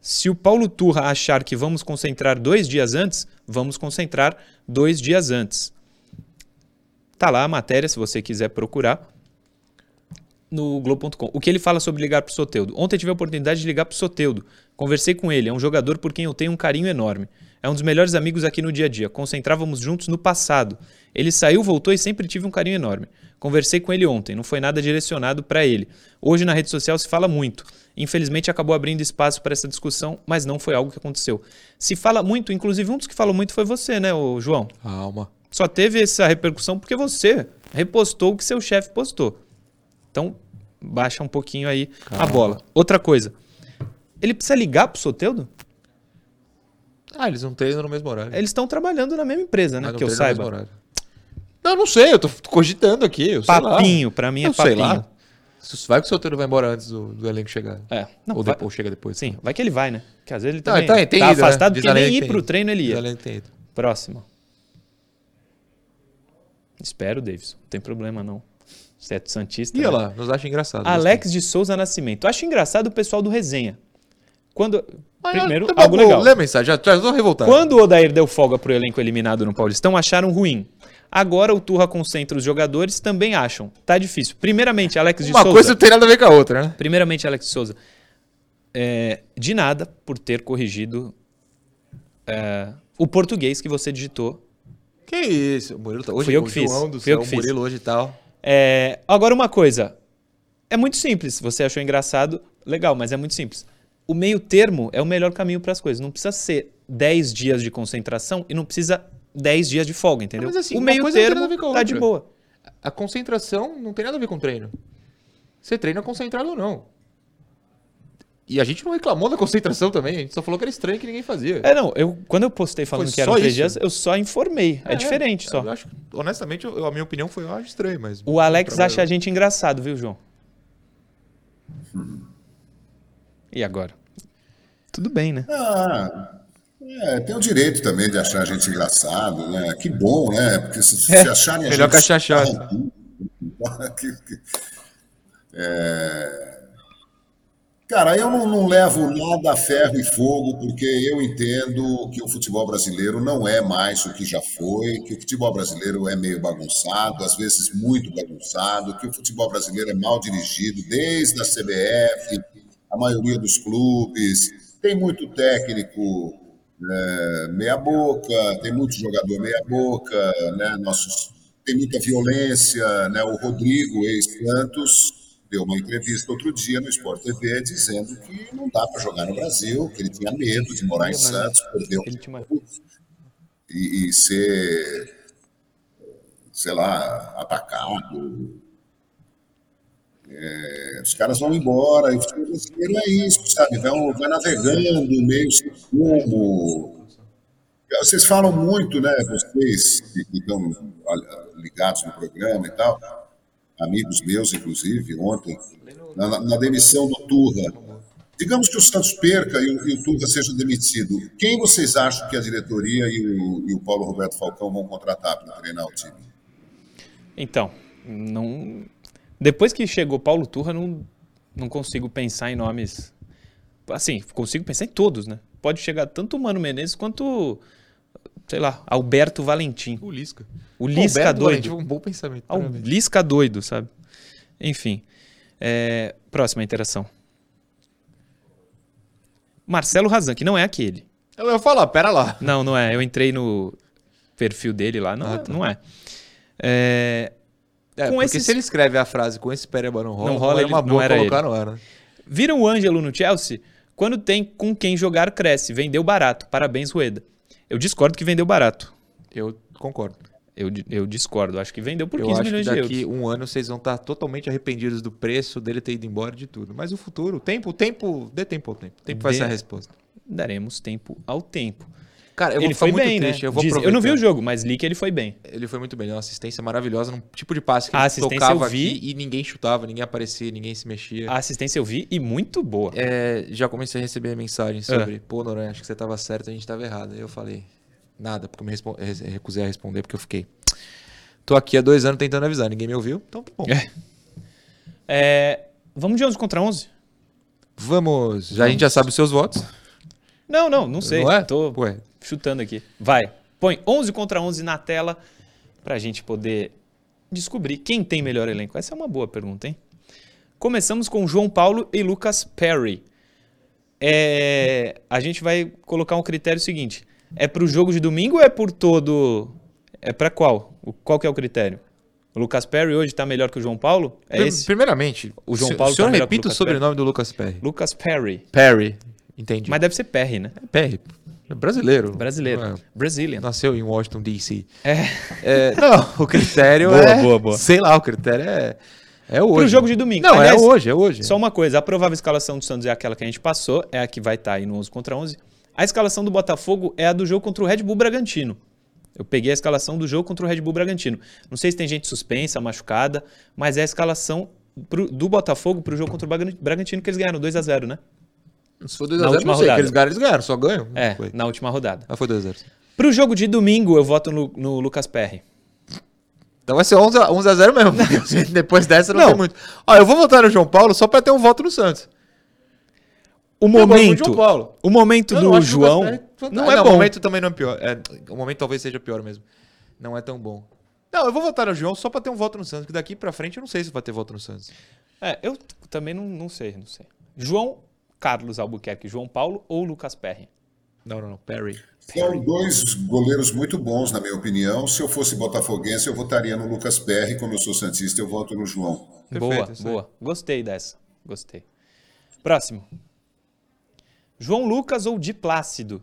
Speaker 1: Se o Paulo Turra achar que vamos concentrar dois dias antes, vamos concentrar dois dias antes. Tá lá a matéria, se você quiser procurar, no Globo.com. O que ele fala sobre ligar pro Soteudo? Ontem tive a oportunidade de ligar pro Soteudo. Conversei com ele, é um jogador por quem eu tenho um carinho enorme. É um dos melhores amigos aqui no dia a dia. Concentrávamos juntos no passado. Ele saiu, voltou e sempre tive um carinho enorme. Conversei com ele ontem, não foi nada direcionado para ele. Hoje na rede social se fala muito. Infelizmente acabou abrindo espaço para essa discussão, mas não foi algo que aconteceu. Se fala muito, inclusive um dos que falou muito foi você, né, ô João?
Speaker 2: Calma.
Speaker 1: Só teve essa repercussão porque você repostou o que seu chefe postou. Então, baixa um pouquinho aí a
Speaker 2: Calma.
Speaker 1: bola. Outra coisa. Ele precisa ligar pro Soteudo?
Speaker 2: Ah, eles não treinam no mesmo horário.
Speaker 1: Eles estão trabalhando na mesma empresa, né?
Speaker 2: Mas não
Speaker 1: Que eu saiba.
Speaker 2: Não, não sei, eu tô cogitando aqui. Eu sei lá.
Speaker 1: Papinho, pra mim é
Speaker 2: Eu sei
Speaker 1: papinho.
Speaker 2: lá. Se- Vai que o solteiro vai embora antes do, do elenco chegar.
Speaker 1: É. Não,
Speaker 2: ou,
Speaker 1: vai-
Speaker 2: depois, ou chega depois.
Speaker 1: Sim, vai que ele vai, né? Que às vezes ele
Speaker 2: Não,
Speaker 1: também
Speaker 2: tá, tem
Speaker 1: tá
Speaker 2: ido, né?
Speaker 1: afastado
Speaker 2: Diz
Speaker 1: porque nem ir pro
Speaker 2: ido.
Speaker 1: treino ele ia.
Speaker 2: tem ido.
Speaker 1: Próximo. Espero, Davidson. Não tem problema, não. Você é Santista.
Speaker 2: E
Speaker 1: né?
Speaker 2: lá, nos acha engraçado.
Speaker 1: Alex de Souza Nascimento. Acho engraçado o pessoal do Resenha. Quando. Primeiro,
Speaker 2: tá
Speaker 1: algo
Speaker 2: bom,
Speaker 1: legal.
Speaker 2: Lê a mensagem, já, já tô revoltado.
Speaker 1: Quando o Odair deu folga pro elenco eliminado no Paulistão, acharam ruim. Agora o Turra concentra os jogadores, também acham. Tá difícil. Primeiramente, Alex de
Speaker 2: Uma
Speaker 1: Souza.
Speaker 2: coisa não tem nada a ver com a outra, né?
Speaker 1: Primeiramente, Alex de Souza. é, de nada por ter corrigido é, o português que você digitou
Speaker 2: Que isso? O Murilo tá... Hoje
Speaker 1: Fui eu
Speaker 2: o
Speaker 1: que fiz,
Speaker 2: João do
Speaker 1: fui eu
Speaker 2: céu,
Speaker 1: que
Speaker 2: o Murilo hoje e tal.
Speaker 1: É, agora, uma coisa. É muito simples. Você achou engraçado, legal, mas é muito simples. O meio termo é o melhor caminho para as coisas. Não precisa ser 10 dias de concentração e não precisa 10 dias de folga, entendeu?
Speaker 2: Mas, assim,
Speaker 1: o meio termo
Speaker 2: nada a ver com a
Speaker 1: tá de boa.
Speaker 2: A concentração não tem nada a ver com treino. Você treina concentrado ou não. E a gente não reclamou da concentração também, a gente só falou que era estranho que ninguém fazia.
Speaker 1: É, não, eu, quando eu postei falando
Speaker 2: Foi
Speaker 1: que eram
Speaker 2: só
Speaker 1: 3
Speaker 2: isso?
Speaker 1: dias, eu só informei. É, diferente só.
Speaker 2: Eu acho, honestamente, eu- a minha opinião foi, eu acho estranho, mas...
Speaker 1: O Alex acha a gente engraçado, viu, João? E agora? Tudo bem, né?
Speaker 3: Ah, é, tem o direito também de achar a gente engraçado, né? Que bom, né? Porque se, se
Speaker 1: É,
Speaker 3: acharem a
Speaker 2: melhor
Speaker 3: gente...
Speaker 2: que achar chato.
Speaker 3: É, Cara, eu não, não levo nada a ferro e fogo, porque eu entendo que o futebol brasileiro não é mais o que já foi, que o futebol brasileiro é meio bagunçado, às vezes muito bagunçado, que o futebol brasileiro é mal dirigido desde a CBF, a maioria dos clubes, tem muito técnico é, meia boca, tem muito jogador meia boca, né? Nossos, tem muita violência, né? O Rodrigo, ex-Santos, deu uma entrevista outro dia no Sport TV dizendo que não dá para jogar no Brasil, que ele tinha medo de morar em Santos, perdeu e, e ser, sei lá, atacado. É, os caras vão embora, e o futebol brasileiro é isso, sabe? Vai, vai navegando, meio sem rumo. Vocês falam muito, né? Vocês que estão ligados no programa e tal, amigos meus, inclusive, ontem, na- na demissão do Turra. Digamos que o Santos perca e o, e o Turra seja demitido. Quem vocês acham que a diretoria e o, e o Paulo Roberto Falcão vão contratar para treinar o time?
Speaker 1: Então, não. Depois que chegou Paulo Turra, não, não consigo pensar em nomes. Assim, consigo pensar em todos, né? Pode chegar tanto o Mano Menezes quanto, sei lá, Alberto Valentim.
Speaker 2: O Lisca.
Speaker 1: O Lisca
Speaker 2: Roberto
Speaker 1: doido.
Speaker 2: Valentim, um bom pensamento.
Speaker 1: Ah, o. Lisca doido, sabe? Enfim. É, próxima interação. Marcelo Razan, que não é aquele.
Speaker 2: Eu ia falar, pera lá.
Speaker 1: Não, não é. Eu entrei no perfil dele lá. Não,
Speaker 2: Ah,
Speaker 1: é-
Speaker 2: tá.
Speaker 1: não é. É,
Speaker 2: É,
Speaker 1: Com
Speaker 2: porque
Speaker 1: esses-
Speaker 2: se ele escreve a frase com esse pereba não rola,
Speaker 1: Não rola,
Speaker 2: é uma boa
Speaker 1: era
Speaker 2: colocar
Speaker 1: ele.
Speaker 2: no ar. né?
Speaker 1: Viram o Ângelo no Chelsea? Quando tem com quem jogar, cresce. Vendeu barato. Parabéns, Rueda. Eu discordo que vendeu barato.
Speaker 2: Eu concordo.
Speaker 1: Eu, eu discordo. Acho que vendeu por
Speaker 2: eu
Speaker 1: 15
Speaker 2: acho que
Speaker 1: milhões de
Speaker 2: daqui
Speaker 1: euros.
Speaker 2: um ano vocês vão estar totalmente arrependidos do preço dele ter ido embora de tudo. Mas o futuro, o tempo, o tempo, dê tempo ao tempo. O tempo vai
Speaker 1: Dê-
Speaker 2: ser a resposta.
Speaker 1: Daremos tempo ao tempo.
Speaker 2: Cara, eu
Speaker 1: ele
Speaker 2: vou
Speaker 1: foi
Speaker 2: muito
Speaker 1: bem,
Speaker 2: triste.
Speaker 1: né?
Speaker 2: Eu, vou
Speaker 1: Diz- eu não vi o jogo, mas li que ele foi bem.
Speaker 2: Ele foi muito bem, deu uma assistência maravilhosa num tipo de passe que
Speaker 1: A
Speaker 2: ele
Speaker 1: assistência
Speaker 2: tocava
Speaker 1: eu vi.
Speaker 2: e ninguém chutava, ninguém aparecia, ninguém se mexia.
Speaker 1: A assistência eu vi e muito boa.
Speaker 2: É, já comecei a receber mensagens sobre, pô, Noronha, acho que você tava certo, a gente tava errado. Aí eu falei, nada, porque eu me respo- res- recusei a responder, porque eu fiquei. Tô aqui há dois anos tentando avisar, ninguém me ouviu, então tá bom.
Speaker 1: É. É, vamos de 11 contra 11?
Speaker 2: Vamos, já, a gente já sabe os seus votos.
Speaker 1: Não, não, não sei.
Speaker 2: Não é?
Speaker 1: Tô
Speaker 2: Ué.
Speaker 1: Chutando aqui. Vai. Põe 11 contra 11 na tela pra gente poder descobrir quem tem melhor elenco. Essa é uma boa pergunta, hein? Começamos com João Paulo e Lucas Perry. É, a gente vai colocar um critério seguinte. É pro jogo de domingo ou é por todo... É pra qual? O- Qual que é o critério? O Lucas Perry hoje tá melhor que o João Paulo? É esse?
Speaker 2: Primeiramente,
Speaker 1: O João
Speaker 2: se-
Speaker 1: Paulo
Speaker 2: o senhor
Speaker 1: tá melhor que o
Speaker 2: repita o sobrenome do Lucas Perry.
Speaker 1: Lucas Perry.
Speaker 2: Perry, entendi.
Speaker 1: Mas deve ser Perry, né?
Speaker 2: Perry, é brasileiro.
Speaker 1: Brasileiro.
Speaker 2: É-
Speaker 1: Brazilian.
Speaker 2: Nasceu em Washington, D.C.
Speaker 1: É.
Speaker 2: É, não, o critério
Speaker 1: Boa,
Speaker 2: é...
Speaker 1: boa, boa.
Speaker 2: Sei lá, o critério é... É hoje.
Speaker 1: Pro jogo de domingo.
Speaker 2: Não,
Speaker 1: Aliás,
Speaker 2: é hoje, é hoje.
Speaker 1: Só uma coisa, a provável escalação do Santos é aquela que a gente passou, é a que vai estar aí no 11 contra 11. A escalação do Botafogo é a do jogo contra o Red Bull Bragantino. Eu peguei a escalação do jogo contra o Red Bull Bragantino. Não sei se tem gente suspensa, machucada, mas é a escalação pro- do Botafogo pro jogo contra o Bragan- Bragantino que eles ganharam 2 a 0 né?
Speaker 2: Se for 2x0,
Speaker 1: Na
Speaker 2: não sei. que
Speaker 1: rodada.
Speaker 2: Eles ganharam, eles ganharam, só ganham.
Speaker 1: É,
Speaker 2: Foi.
Speaker 1: na última rodada.
Speaker 2: Ah, foi 2x0.
Speaker 1: Pro jogo de domingo, eu voto no, no Lucas Perry.
Speaker 2: Então vai ser 11 a 11 a 0 mesmo. porque Depois dessa não,
Speaker 1: Não.
Speaker 2: tem muito. Ó, eu vou votar no João Paulo só pra ter um voto no Santos.
Speaker 1: O
Speaker 2: Eu
Speaker 1: momento,
Speaker 2: do João Paulo.
Speaker 1: o momento
Speaker 2: Eu não
Speaker 1: do
Speaker 2: que o
Speaker 1: João não
Speaker 2: Ah,
Speaker 1: é
Speaker 2: O
Speaker 1: bom.
Speaker 2: momento também não é pior. É, o momento talvez seja pior mesmo. Não é tão bom. Não, eu vou votar no João só pra ter um voto no Santos, que daqui pra frente eu não sei se vai ter voto no Santos.
Speaker 1: É, eu também não, não sei, não sei. João Carlos Albuquerque, João Paulo ou Lucas Perry?
Speaker 2: Não, não, não. Perry.
Speaker 3: São dois goleiros muito bons, na minha opinião. Se eu fosse botafoguense, eu votaria no Lucas Perry. Como eu sou santista, eu voto no João.
Speaker 1: boa,
Speaker 2: Perfeito,
Speaker 1: boa. Gostei dessa. Gostei. Próximo. João Lucas ou Di Plácido?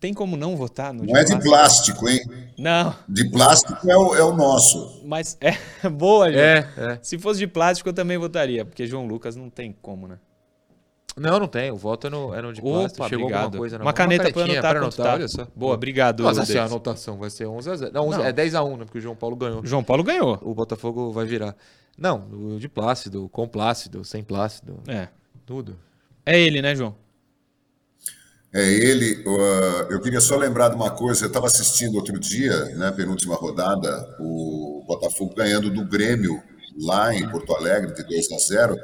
Speaker 1: Tem como não votar no
Speaker 3: Não é de plástico, hein?
Speaker 1: Não,
Speaker 3: De plástico é o, é o nosso.
Speaker 1: mas é boa, João.
Speaker 2: É, é.
Speaker 1: Se fosse de plástico, eu também votaria, porque João Lucas não tem como, né?
Speaker 2: Não, não tem. O voto é no, é no de plástico.
Speaker 1: Opa,
Speaker 2: Chegou
Speaker 1: obrigado.
Speaker 2: alguma coisa na
Speaker 1: Uma
Speaker 2: mão.
Speaker 1: caneta pra
Speaker 2: canetinha
Speaker 1: anotar quanto tá.
Speaker 2: olha só.
Speaker 1: Boa, obrigado.
Speaker 2: Mas assim, a anotação vai ser 11 a 0. Não, 11
Speaker 1: Não.
Speaker 2: é 10 a 1, né? Porque o João Paulo ganhou.
Speaker 1: João Paulo ganhou.
Speaker 2: O Botafogo vai virar. Não, o de Plácido, com Plácido, sem Plácido,
Speaker 1: É.
Speaker 2: tudo.
Speaker 1: É ele, né, João?
Speaker 3: É ele. uh, eu queria só lembrar de uma coisa. Eu estava assistindo outro dia, né, penúltima rodada, o Botafogo ganhando do Grêmio lá em Porto Alegre de 2 a 0.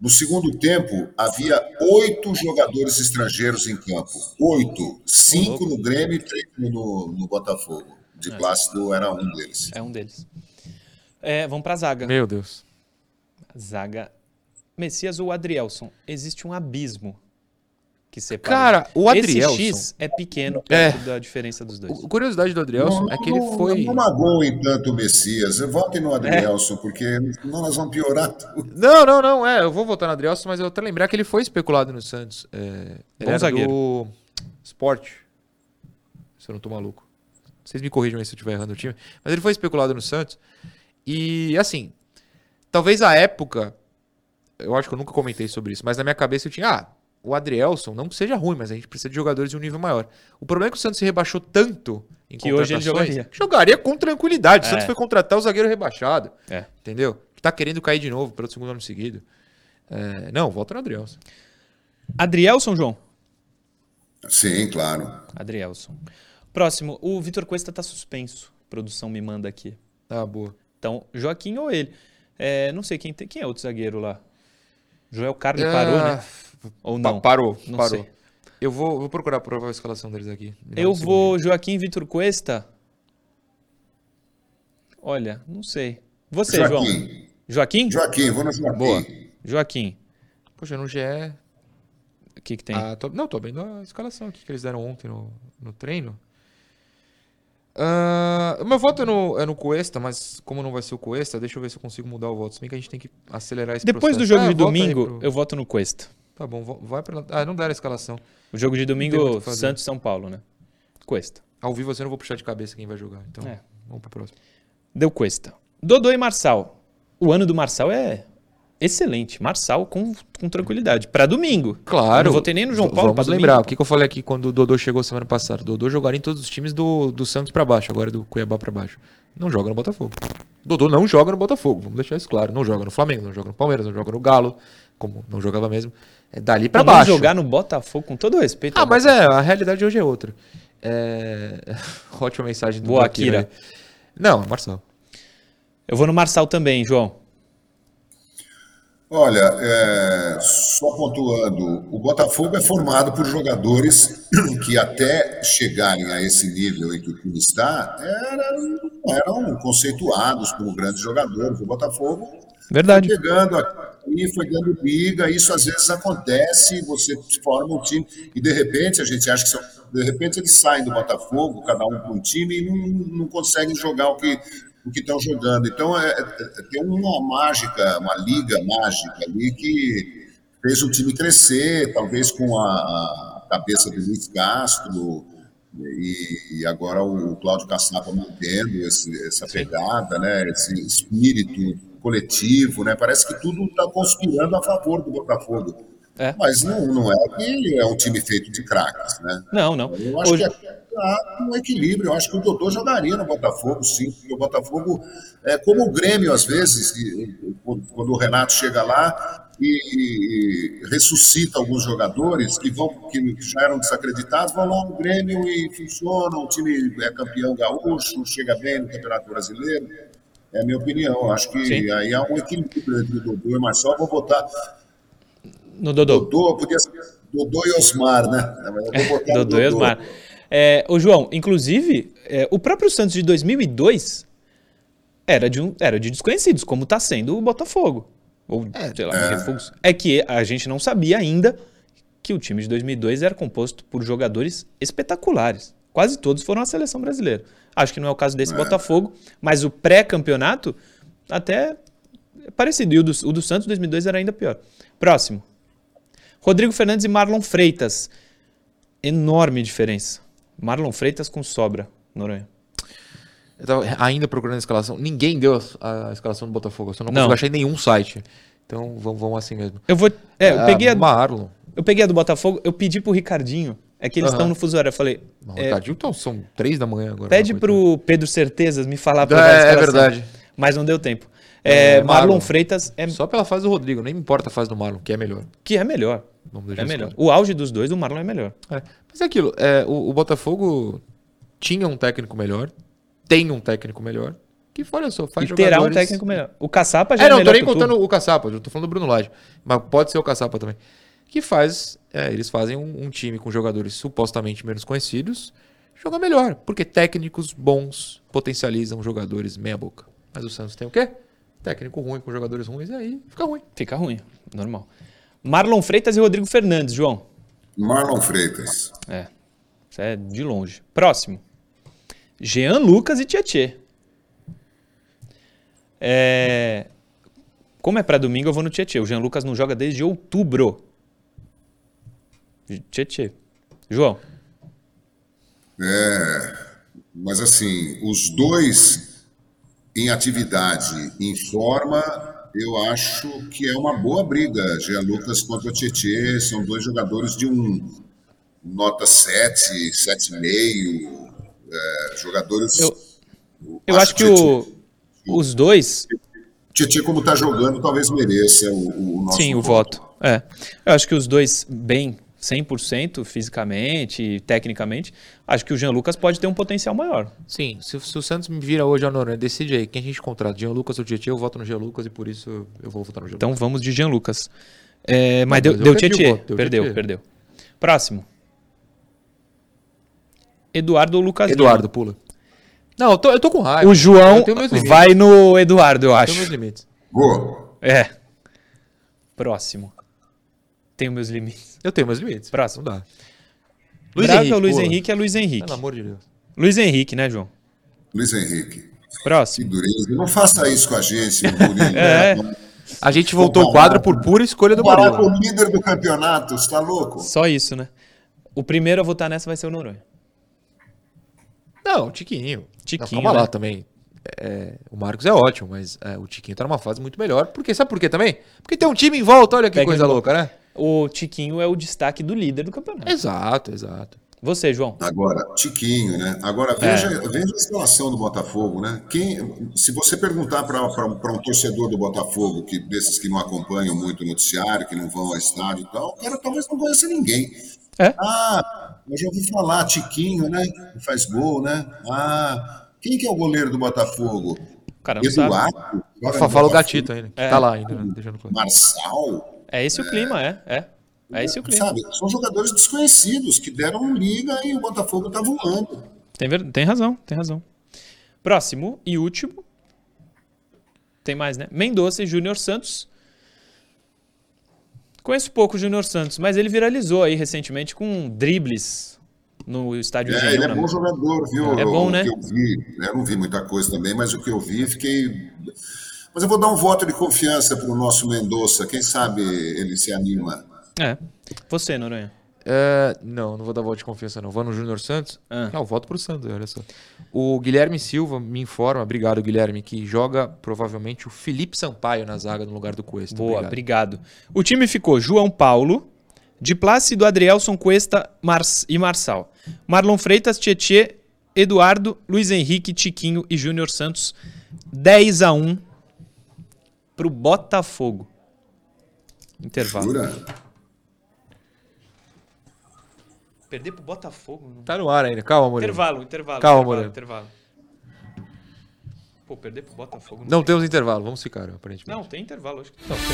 Speaker 3: No segundo tempo, havia oito jogadores estrangeiros em campo. Oito. Cinco no Grêmio e três no, no Botafogo. De Plácido era um deles.
Speaker 1: É um deles. É, vamos pra zaga.
Speaker 2: Meu Deus.
Speaker 1: Zaga. Messias ou Adrielson? Existe um abismo que separa.
Speaker 2: Cara, o
Speaker 1: Esse X é pequeno
Speaker 2: É.
Speaker 1: perto da diferença dos dois.
Speaker 2: A curiosidade do Adrielson é que ele
Speaker 3: não,
Speaker 2: foi.
Speaker 3: Não magoem tanto o Messias. Votem no Adrielson, porque senão nós vamos piorar tudo.
Speaker 2: Não, não, não, é. Eu vou votar no Adrielson, mas eu até lembrar que ele foi especulado no Santos. É, ele
Speaker 1: Bom
Speaker 2: era
Speaker 1: zagueiro.
Speaker 2: do Sport. Se eu não tô maluco. Vocês me corrijam aí se eu estiver errando o time. Mas ele foi especulado no Santos. E, assim, talvez a época. Eu acho que eu nunca comentei sobre isso, mas na minha cabeça eu tinha. Ah, o Adrielson não que seja ruim, mas a gente precisa de jogadores de um nível maior. O problema é que o Santos se rebaixou tanto em
Speaker 1: Que hoje ele jogaria.
Speaker 2: jogaria com tranquilidade. O
Speaker 1: É.
Speaker 2: Santos foi contratar o zagueiro rebaixado.
Speaker 1: É.
Speaker 2: Entendeu? Que tá querendo cair de novo pelo segundo ano seguido. É, não, volta no Adrielson.
Speaker 1: Adrielson, João?
Speaker 3: Sim, claro.
Speaker 1: Adrielson. Próximo, o Vitor Cuesta tá suspenso. A produção me manda aqui.
Speaker 2: Tá, boa.
Speaker 1: Então, Joaquim ou ele? É, não sei quem, tem, quem é outro zagueiro lá. Joel Carli
Speaker 2: Ah,
Speaker 1: parou, né? Ou
Speaker 2: pa-
Speaker 1: não?
Speaker 2: parou,
Speaker 1: Não
Speaker 2: parou.
Speaker 1: sei.
Speaker 2: Eu vou, vou procurar a provável escalação deles aqui.
Speaker 1: Eu
Speaker 2: um
Speaker 1: vou Joaquim Vitor Cuesta. Olha, não sei. Você, João.
Speaker 3: Joaquim.
Speaker 1: Joaquim?
Speaker 3: Joaquim, vou no Joaquim.
Speaker 1: Boa. Joaquim.
Speaker 2: Poxa, no GE.
Speaker 1: O que, que tem?
Speaker 2: Ah, tô- não, tô vendo a escalação aqui que eles deram ontem no, no treino. O meu voto é no, é no Cuesta, mas como não vai ser o Cuesta, deixa eu ver se eu consigo mudar o voto. Se bem que a gente tem que acelerar esse
Speaker 1: Depois do
Speaker 2: processo.
Speaker 1: jogo
Speaker 2: Ah,
Speaker 1: de domingo,
Speaker 2: pro-
Speaker 1: eu voto no Cuesta.
Speaker 2: Tá bom, vai pra... Ah, não deram a escalação.
Speaker 1: O jogo de domingo. Santos São Paulo, né? Cuesta.
Speaker 2: Ao vivo eu não vou puxar de cabeça quem vai jogar. Então,
Speaker 1: É.
Speaker 2: vamos pro próximo.
Speaker 1: Deu Cuesta. Dodô e Marçal. O ano do Marçal é excelente. Marçal com, com tranquilidade. Pra domingo.
Speaker 2: Claro.
Speaker 1: Não votei nem no João Paulo
Speaker 2: Vamos lembrar, o que, que eu falei aqui quando o Dodô chegou semana passada. O Dodô jogaria em todos os times do, do Santos pra baixo, agora do Cuiabá pra baixo. Não joga no Botafogo. Dodô não joga no Botafogo, vamos deixar isso claro. Não joga no Flamengo, não joga no Palmeiras, não joga no Galo, como não jogava mesmo. É dali pra
Speaker 1: Pra
Speaker 2: baixo.
Speaker 1: jogar no Botafogo, com todo respeito.
Speaker 2: Ah, mas é, a realidade hoje é outra. É... Ótima mensagem do
Speaker 1: Boa,
Speaker 2: Akira. Não, é Marcelo.
Speaker 1: Eu vou no Marçal também, João.
Speaker 3: Olha, é, só pontuando, o Botafogo é formado por jogadores que até chegarem a esse nível em que o time está, eram, eram conceituados como grandes jogadores. O Botafogo
Speaker 1: Verdade.
Speaker 3: foi pegando aqui, foi dando briga, isso às vezes acontece, você forma um time e de repente a gente acha que são, de repente eles saem do Botafogo, cada um para um time e não, não conseguem jogar o que o que estão jogando. Então é, é- tem uma mágica, uma liga mágica ali que fez o time crescer, talvez com a, cabeça do Luiz Castro e, e agora o Cláudio Caçapa mantendo esse- essa pegada, né, esse espírito coletivo, né? Parece que tudo está conspirando a favor do Botafogo.
Speaker 1: É.
Speaker 3: Mas não, não é que é um time feito de craques, né?
Speaker 1: Não, não.
Speaker 3: Eu acho
Speaker 1: Hoje-
Speaker 3: que há um equilíbrio. Eu acho que o Dodô jogaria no Botafogo, sim, porque o Botafogo é como o Grêmio, às vezes, quando o Renato chega lá e, e ressuscita alguns jogadores que vão que já eram desacreditados, vão lá no Grêmio e funcionam, o time é campeão gaúcho, chega bem no Campeonato Brasileiro. É a minha opinião. Eu acho que
Speaker 1: Sim.
Speaker 3: aí há um equilíbrio entre o Dodô e o Marcelo. Vou botar
Speaker 1: No Dodô.
Speaker 3: Dodô, podia ser Dodô e Osmar, né? Mas eu vou botar o
Speaker 1: Dodô e Osmar. É, ô, João, inclusive, é, o próprio Santos de 2002 era de, um, era de desconhecidos, como está sendo o Botafogo. Ou, sei lá, Refugios. É que a gente não sabia ainda que o time de 2002 era composto por jogadores espetaculares. Quase todos foram à seleção brasileira. Acho que não é o caso desse
Speaker 3: É.
Speaker 1: Botafogo, mas o pré-campeonato até é parecido. E o do, o do Santos 2002 era ainda pior. Próximo. Rodrigo Fernandes e Marlon Freitas. Enorme diferença. Marlon Freitas com sobra, Noronha.
Speaker 2: Eu tava ainda procurando a escalação. Ninguém deu a, a escalação do Botafogo. Eu só não,
Speaker 1: Não.
Speaker 2: em nenhum site. Então vamos, vamos assim mesmo.
Speaker 1: Eu vou. É, eu
Speaker 2: Ah,
Speaker 1: peguei a,
Speaker 2: Marlon.
Speaker 1: eu peguei a do Botafogo, eu pedi pro Ricardinho. É que eles estão no fuso horário. Eu falei,
Speaker 2: Não,
Speaker 1: É.
Speaker 2: Então, são três da manhã agora.
Speaker 1: pede
Speaker 2: coisa
Speaker 1: pro Pedro Certezas me falar pra
Speaker 2: É, é verdade.
Speaker 1: Mas não deu tempo. É,
Speaker 2: É,
Speaker 1: Marlon,
Speaker 2: Marlon.
Speaker 1: Freitas é
Speaker 2: Só pela fase do Rodrigo, nem me importa a fase do Marlon, que é melhor.
Speaker 1: que é melhor. É melhor.
Speaker 2: claro.
Speaker 1: O auge dos dois, o Marlon é melhor.
Speaker 2: É. Mas é aquilo, é, o, o Botafogo tinha um técnico melhor, tem um técnico melhor, que olha só, faz
Speaker 1: e terá um
Speaker 2: jogadores-
Speaker 1: técnico melhor. O Caçapa já
Speaker 2: É,
Speaker 1: é,
Speaker 2: não, tô
Speaker 1: melhor
Speaker 2: nem
Speaker 1: que o
Speaker 2: contando o Caçapa, eu tô falando do Bruno Lage. Mas pode ser o Caçapa também. Que faz, é, eles fazem um, um time com jogadores supostamente menos conhecidos jogar melhor. Porque técnicos bons potencializam jogadores meia boca. Mas o Santos tem o quê? Técnico ruim com jogadores ruins, e aí fica ruim.
Speaker 1: Fica ruim, normal. Marlon Freitas e Rodrigo Fernandes, João.
Speaker 3: Marlon Freitas.
Speaker 1: É. Isso é de longe. Próximo. Jean Lucas e Tietê. É... Como é pra domingo, eu vou no Tietê. O Jean Lucas não joga desde outubro. Tietê. João.
Speaker 3: É, mas assim, os dois em atividade, em forma, eu acho que é uma boa briga. Jean Lucas contra o Tietê são dois jogadores de um nota 7, 7,5. É, jogadores.
Speaker 1: Eu- Eu acho que o- os dois
Speaker 3: Tietê, como está jogando, talvez mereça o, o nosso
Speaker 1: Sim, o voto. É. Eu acho que os dois bem 100% fisicamente tecnicamente. Acho que o Jean Lucas pode ter um potencial maior.
Speaker 2: Sim, se, se o Santos me vira hoje a Noronha, decide aí quem a gente contrata, Jean Lucas ou Tietchan, eu voto no Jean Lucas e por isso eu vou votar no Jean
Speaker 1: Então vamos de Jean Lucas. É, mas
Speaker 2: Não,
Speaker 1: deu,
Speaker 2: eu
Speaker 1: deu
Speaker 2: deu
Speaker 1: Perdeu,
Speaker 2: Tietê.
Speaker 1: perdeu. Próximo. Eduardo ou Lucas
Speaker 2: Lucas. Eduardo, pula. Não, eu tô, eu tô com raiva.
Speaker 1: Lima. O João
Speaker 2: Eu
Speaker 1: vai no Eduardo, eu
Speaker 2: Eu
Speaker 1: acho.
Speaker 2: tenho meus limites.
Speaker 3: Gol.
Speaker 1: É. Próximo. Tenho meus limites.
Speaker 2: Eu tenho meus limites.
Speaker 1: Próximo.
Speaker 2: Não dá.
Speaker 1: Luiz Braga ou Luiz
Speaker 2: pula.
Speaker 1: Henrique é Luiz Henrique.
Speaker 2: Pelo amor de Deus.
Speaker 1: Luiz Henrique, né, João?
Speaker 3: Luiz Henrique. Que
Speaker 1: Próximo.
Speaker 3: dureza. Não faça isso com a gente, Murilo.
Speaker 1: É.
Speaker 2: A gente voltou o quadro por pura escolha do
Speaker 3: Falar com
Speaker 2: Murilo.
Speaker 3: o líder do campeonato, você tá louco?
Speaker 1: Só isso, né? O primeiro a votar nessa vai ser o Noronha.
Speaker 2: Não, o Tiquinho.
Speaker 1: Tiquinho,
Speaker 2: Não, calma
Speaker 1: né?
Speaker 2: lá também. É, o Marcos é ótimo, mas é, o Tiquinho tá numa fase muito melhor. Porque, sabe por quê também? Porque tem um time em volta, olha que
Speaker 1: Pega
Speaker 2: coisa louca, né?
Speaker 1: O Tiquinho é o destaque do líder do campeonato.
Speaker 2: Exato, exato.
Speaker 1: Você, João.
Speaker 3: Agora, Tiquinho, né? Agora, veja, veja a escalação do Botafogo, né? Quem, se você perguntar para um torcedor do Botafogo, que, desses que não acompanham muito o noticiário, que não vão ao estádio e tal, o cara talvez não conheça ninguém.
Speaker 1: É?
Speaker 3: Ah, eu já ouvi falar, Tiquinho, né? Que faz gol, né? Ah, quem que é o goleiro do Botafogo?
Speaker 1: O cara não sabe.
Speaker 3: Eduardo?
Speaker 2: Fala o gatito ainda. que
Speaker 1: É.
Speaker 2: Tá lá ainda, né? deixando claro.
Speaker 3: Marçal?
Speaker 1: É esse o clima, é. É. É esse o clima.
Speaker 3: Sabe? São jogadores desconhecidos que deram liga e o Botafogo tá voando.
Speaker 1: Tem, ver- tem razão, tem razão. Próximo e último. Tem mais, né? Mendonça e Júnior Santos. Conheço pouco o Júnior Santos, mas ele viralizou aí recentemente com dribles no estádio
Speaker 3: É,
Speaker 1: Engenhão,
Speaker 3: ele é
Speaker 1: né?
Speaker 3: bom jogador, viu?
Speaker 1: É bom,
Speaker 3: o
Speaker 1: né?
Speaker 3: Eu, vi, eu não vi muita coisa também, mas o que eu vi, fiquei. Mas eu vou dar um voto de confiança para o nosso Mendonça. Quem sabe ele se anima.
Speaker 1: É. Você, Noronha.
Speaker 2: É, não, não vou dar voto de confiança, não. Vou no Júnior Santos.
Speaker 1: Ah.
Speaker 2: Eu voto pro Santos, olha só. O Guilherme Silva me informa, obrigado, Guilherme, que joga provavelmente o Felipe Sampaio na zaga no lugar do Cuesta.
Speaker 1: Boa, obrigado. O time ficou João Paulo, de Plácido, Adrielson, Cuesta Mar e Marçal. Marlon Freitas, Tietê, Eduardo, Luiz Henrique, Tiquinho e Júnior Santos. 10 a 1 pro Botafogo. Intervalo.
Speaker 3: Jura?
Speaker 1: Perder pro Botafogo? Não...
Speaker 2: Tá no ar ainda, calma, Murilo.
Speaker 1: Intervalo, intervalo.
Speaker 2: Calma,
Speaker 1: intervalo,
Speaker 2: Moreno.
Speaker 1: intervalo. Pô, perder pro Botafogo?
Speaker 2: Não
Speaker 1: sei.
Speaker 2: temos intervalo, vamos ficar, aparentemente.
Speaker 1: Não, tem intervalo. Acho que
Speaker 2: Não, tem.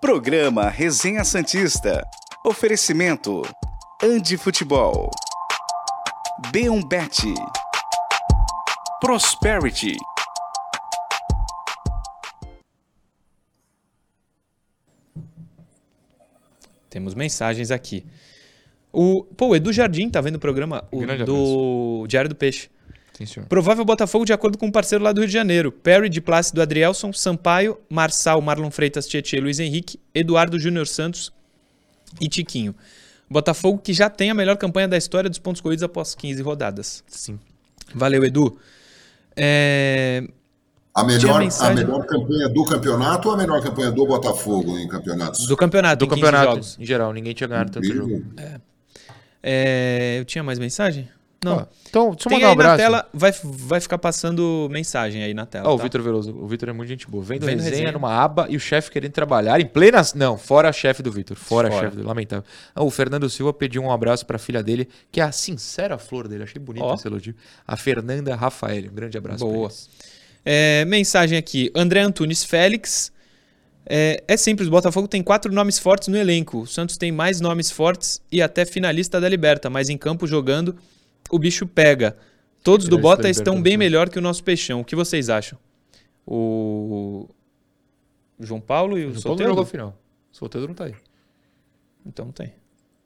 Speaker 4: Programa Resenha Santista. Oferecimento. Andi Futebol. B1Bet. Prosperity.
Speaker 1: Temos mensagens aqui. O, pô, o Edu Jardim tá vendo o programa o, do Diário do Peixe.
Speaker 2: Sim, senhor.
Speaker 1: Provável Botafogo de acordo com um parceiro lá do Rio de Janeiro. Perry de Plácido Adrielson, Sampaio, Marçal, Marlon Freitas, Tietê, Luiz Henrique, Eduardo Júnior Santos e Tiquinho. Botafogo que já tem a melhor campanha da história dos pontos corridos após 15 rodadas.
Speaker 2: Sim.
Speaker 1: Valeu, Edu. É,
Speaker 3: A melhor, a melhor campanha do campeonato ou a melhor campanha do Botafogo em campeonatos?
Speaker 1: do campeonato,
Speaker 2: Do
Speaker 1: em 15
Speaker 2: campeonato,
Speaker 1: jogos.
Speaker 2: em geral, ninguém tinha ganhado tanto jogo.
Speaker 1: É, eu tinha mais mensagem? Não.
Speaker 2: Ó, então, deixa eu
Speaker 1: Tem
Speaker 2: mandar um abraço.
Speaker 1: tela, vai, vai ficar passando mensagem aí na tela.
Speaker 2: Ó, o
Speaker 1: tá?
Speaker 2: Vitor Veloso. O Vitor é muito gente boa. Vendo,
Speaker 1: Vendo
Speaker 2: resenha,
Speaker 1: resenha.
Speaker 2: numa aba e o chefe querendo trabalhar em plena. Não, fora chefe do Vitor. Fora,
Speaker 1: Fora.
Speaker 2: chefe do. Lamentável. Ah, o Fernando Silva pediu um abraço pra filha dele, que é a sincera flor dele. Achei bonito
Speaker 1: Ó.
Speaker 2: esse elogio. A Fernanda Rafael. Um grande abraço pra
Speaker 1: Boa.
Speaker 2: eles.
Speaker 1: É, mensagem aqui. André Antunes Félix. É, é simples, o Botafogo tem quatro nomes fortes no elenco. O Santos tem mais nomes fortes e até finalista da Liberta, mas em campo jogando, o bicho pega. Todos do Bota estão
Speaker 2: Liberta,
Speaker 1: bem melhor que o nosso peixão. O que vocês acham? O João Paulo e o,
Speaker 2: O Paulo
Speaker 1: Soteldo?
Speaker 2: jogou final. O Soteldo não tá aí.
Speaker 1: Então não tem.